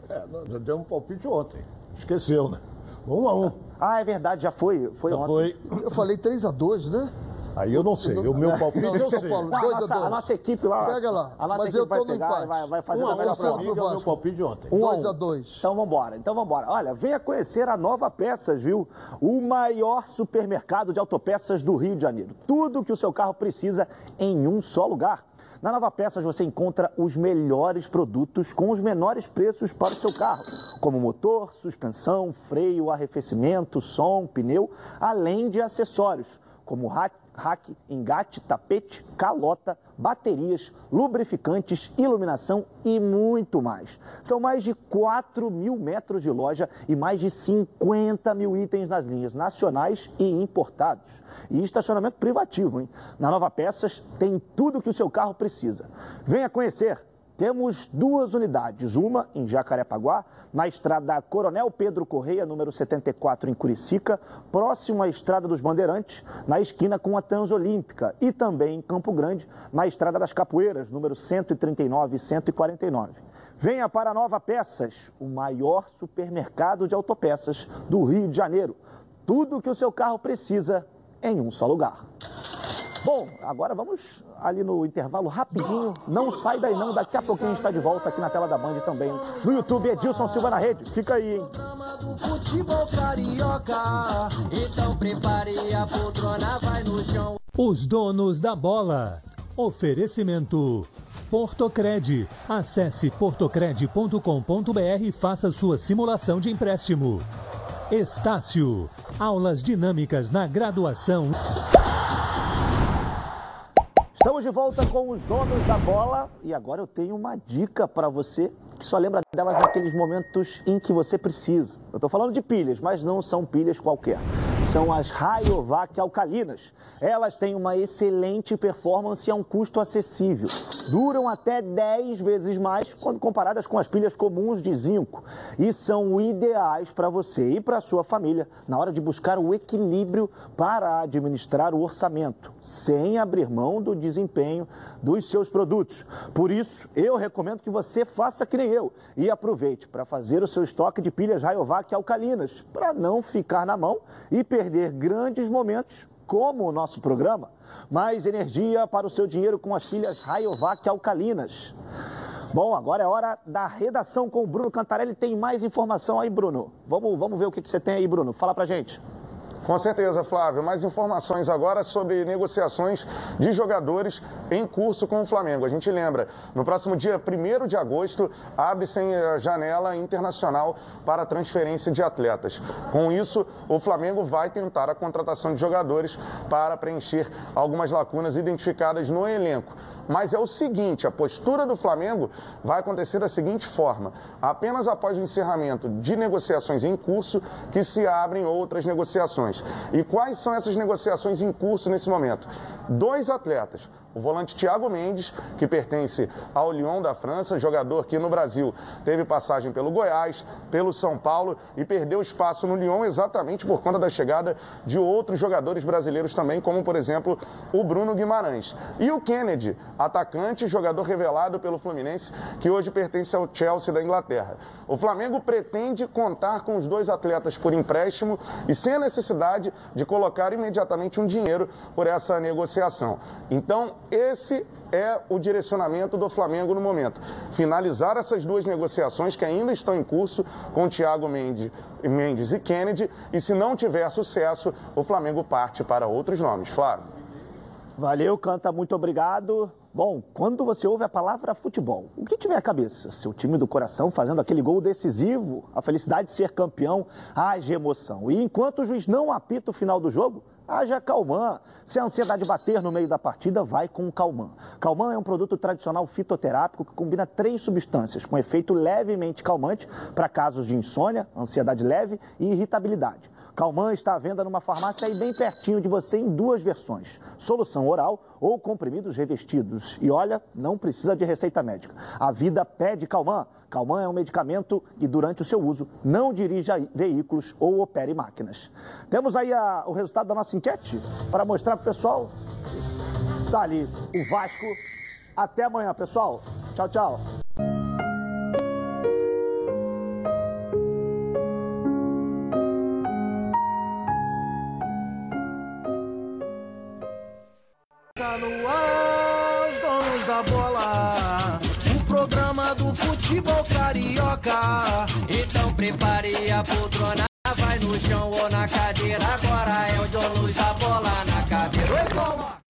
Speaker 2: É, deu um palpite ontem. Esqueceu, né? Um a um.
Speaker 1: Ah, é verdade, já foi. Foi
Speaker 2: Já
Speaker 1: ontem.
Speaker 2: foi.
Speaker 3: Eu falei 3 a 2 né?
Speaker 2: Aí eu não sei. O meu palpite
Speaker 3: Não,
Speaker 2: eu sei.
Speaker 3: Paulo,
Speaker 1: Não, a,
Speaker 3: 2 a
Speaker 1: nossa,
Speaker 3: 2
Speaker 1: a nossa equipe lá.
Speaker 3: Pega lá.
Speaker 1: A nossa
Speaker 3: Mas
Speaker 1: equipe
Speaker 3: eu
Speaker 1: vai
Speaker 3: tô no
Speaker 1: pegar vai, vai fazer
Speaker 2: Um
Speaker 1: da
Speaker 2: a
Speaker 1: melhor
Speaker 2: pra
Speaker 1: forma.
Speaker 2: mim, é o meu palpite de ontem.
Speaker 1: Um a
Speaker 3: 2
Speaker 1: um.
Speaker 3: a 2.
Speaker 1: Então vambora, então vambora. Olha, venha conhecer a Nova Peças, viu? O maior supermercado de autopeças do Rio de Janeiro. Tudo que o seu carro precisa em um só lugar. Na Nova Peças você encontra os melhores produtos com os menores preços para o seu carro, como motor, suspensão, freio, arrefecimento, som, pneu, além de acessórios, como rack, rack, engate, tapete, calota, baterias, lubrificantes, iluminação e muito mais. São mais de 4 mil metros de loja e mais de 50 mil itens nas linhas nacionais e importados. E estacionamento privativo, hein? Na Nova Peças tem tudo que o seu carro precisa. Venha conhecer temos duas unidades, uma em Jacarepaguá, na estrada Coronel Pedro Correia, número 74, em Curicica, próximo à Estrada dos Bandeirantes, na esquina com a Transolímpica, e também em Campo Grande, na Estrada das Capoeiras, número 139 e 149. Venha para a Nova Peças, o maior supermercado de autopeças do Rio de Janeiro. Tudo o que o seu carro precisa em um só lugar. Bom, agora vamos ali no intervalo rapidinho. Não sai daí não, daqui a pouquinho a gente está de volta aqui na tela da Band também. No YouTube, Edilson Silva na rede. Fica aí, hein?
Speaker 9: Futebol carioca, então prepare a poltrona, vai no chão.
Speaker 10: Os donos da bola. Oferecimento. Portocred. Acesse portocred.com.br e faça sua simulação de empréstimo. Estácio. Aulas dinâmicas na graduação.
Speaker 1: Estamos de volta com os donos da bola e agora eu tenho uma dica para você que só lembra delas naqueles momentos em que você precisa. Eu estou falando de pilhas, mas não são pilhas qualquer. São as Rayovac alcalinas. Elas têm uma excelente performance a um custo acessível. Duram até 10 vezes mais quando comparadas com as pilhas comuns de zinco e são ideais para você e para sua família na hora de buscar o equilíbrio para administrar o orçamento, sem abrir mão do desempenho dos seus produtos. Por isso, eu recomendo que você faça que nem eu e aproveite para fazer o seu estoque de pilhas Rayovac alcalinas, para não ficar na mão e perder grandes momentos como o nosso programa. Mais energia para o seu dinheiro com as pilhas Rayovac alcalinas. Bom, agora é hora da redação com o Bruno Cantarelli. Tem mais informação aí, Bruno? Vamos, vamos ver o que, que você tem aí, Bruno. Fala pra gente.
Speaker 8: Com certeza, Flávio. Mais informações agora sobre negociações de jogadores em curso com o Flamengo. A gente lembra, no próximo dia 1 de agosto, abre-se a janela internacional para transferência de atletas. Com isso, o Flamengo vai tentar a contratação de jogadores para preencher algumas lacunas identificadas no elenco. Mas é o seguinte: a postura do Flamengo vai acontecer da seguinte forma: apenas após o encerramento de negociações em curso que se abrem outras negociações. E quais são essas negociações em curso nesse momento? Dois atletas o volante Thiago Mendes, que pertence ao Lyon da França, jogador que no Brasil teve passagem pelo Goiás, pelo São Paulo e perdeu espaço no Lyon exatamente por conta da chegada de outros jogadores brasileiros também, como por exemplo o Bruno Guimarães. E o Kennedy, atacante, jogador revelado pelo Fluminense, que hoje pertence ao Chelsea da Inglaterra. O Flamengo pretende contar com os dois atletas por empréstimo e sem a necessidade de colocar imediatamente um dinheiro por essa negociação. Então, esse é o direcionamento do Flamengo no momento. Finalizar essas duas negociações que ainda estão em curso com Thiago Mendes, e Kennedy, e se não tiver sucesso, o Flamengo parte para outros nomes. Flávio.
Speaker 1: Valeu, Canta, muito obrigado. Bom, quando você ouve a palavra futebol, o que tiver à cabeça? Seu time do coração fazendo aquele gol decisivo, a felicidade de ser campeão, haja emoção. E enquanto o juiz não apita o final do jogo, haja Calman. Se a ansiedade bater no meio da partida, vai com o Calman. Calman é um produto tradicional fitoterápico que combina três substâncias com efeito levemente calmante para casos de insônia, ansiedade leve e irritabilidade. Calman está à venda numa farmácia aí bem pertinho de você em duas versões: solução oral ou comprimidos revestidos. E olha, não precisa de receita médica. A vida pede Calman. Calman é um medicamento e durante o seu uso não dirija veículos ou opere máquinas. Temos aí a, o resultado da nossa enquete para mostrar para o pessoal. Está ali o Vasco. Até amanhã, pessoal. Tchau, tchau.
Speaker 9: Futebol carioca. Então prepare a poltrona, vai no chão ou na cadeira. Agora é o donos da bola na cadeira. Oi, toma!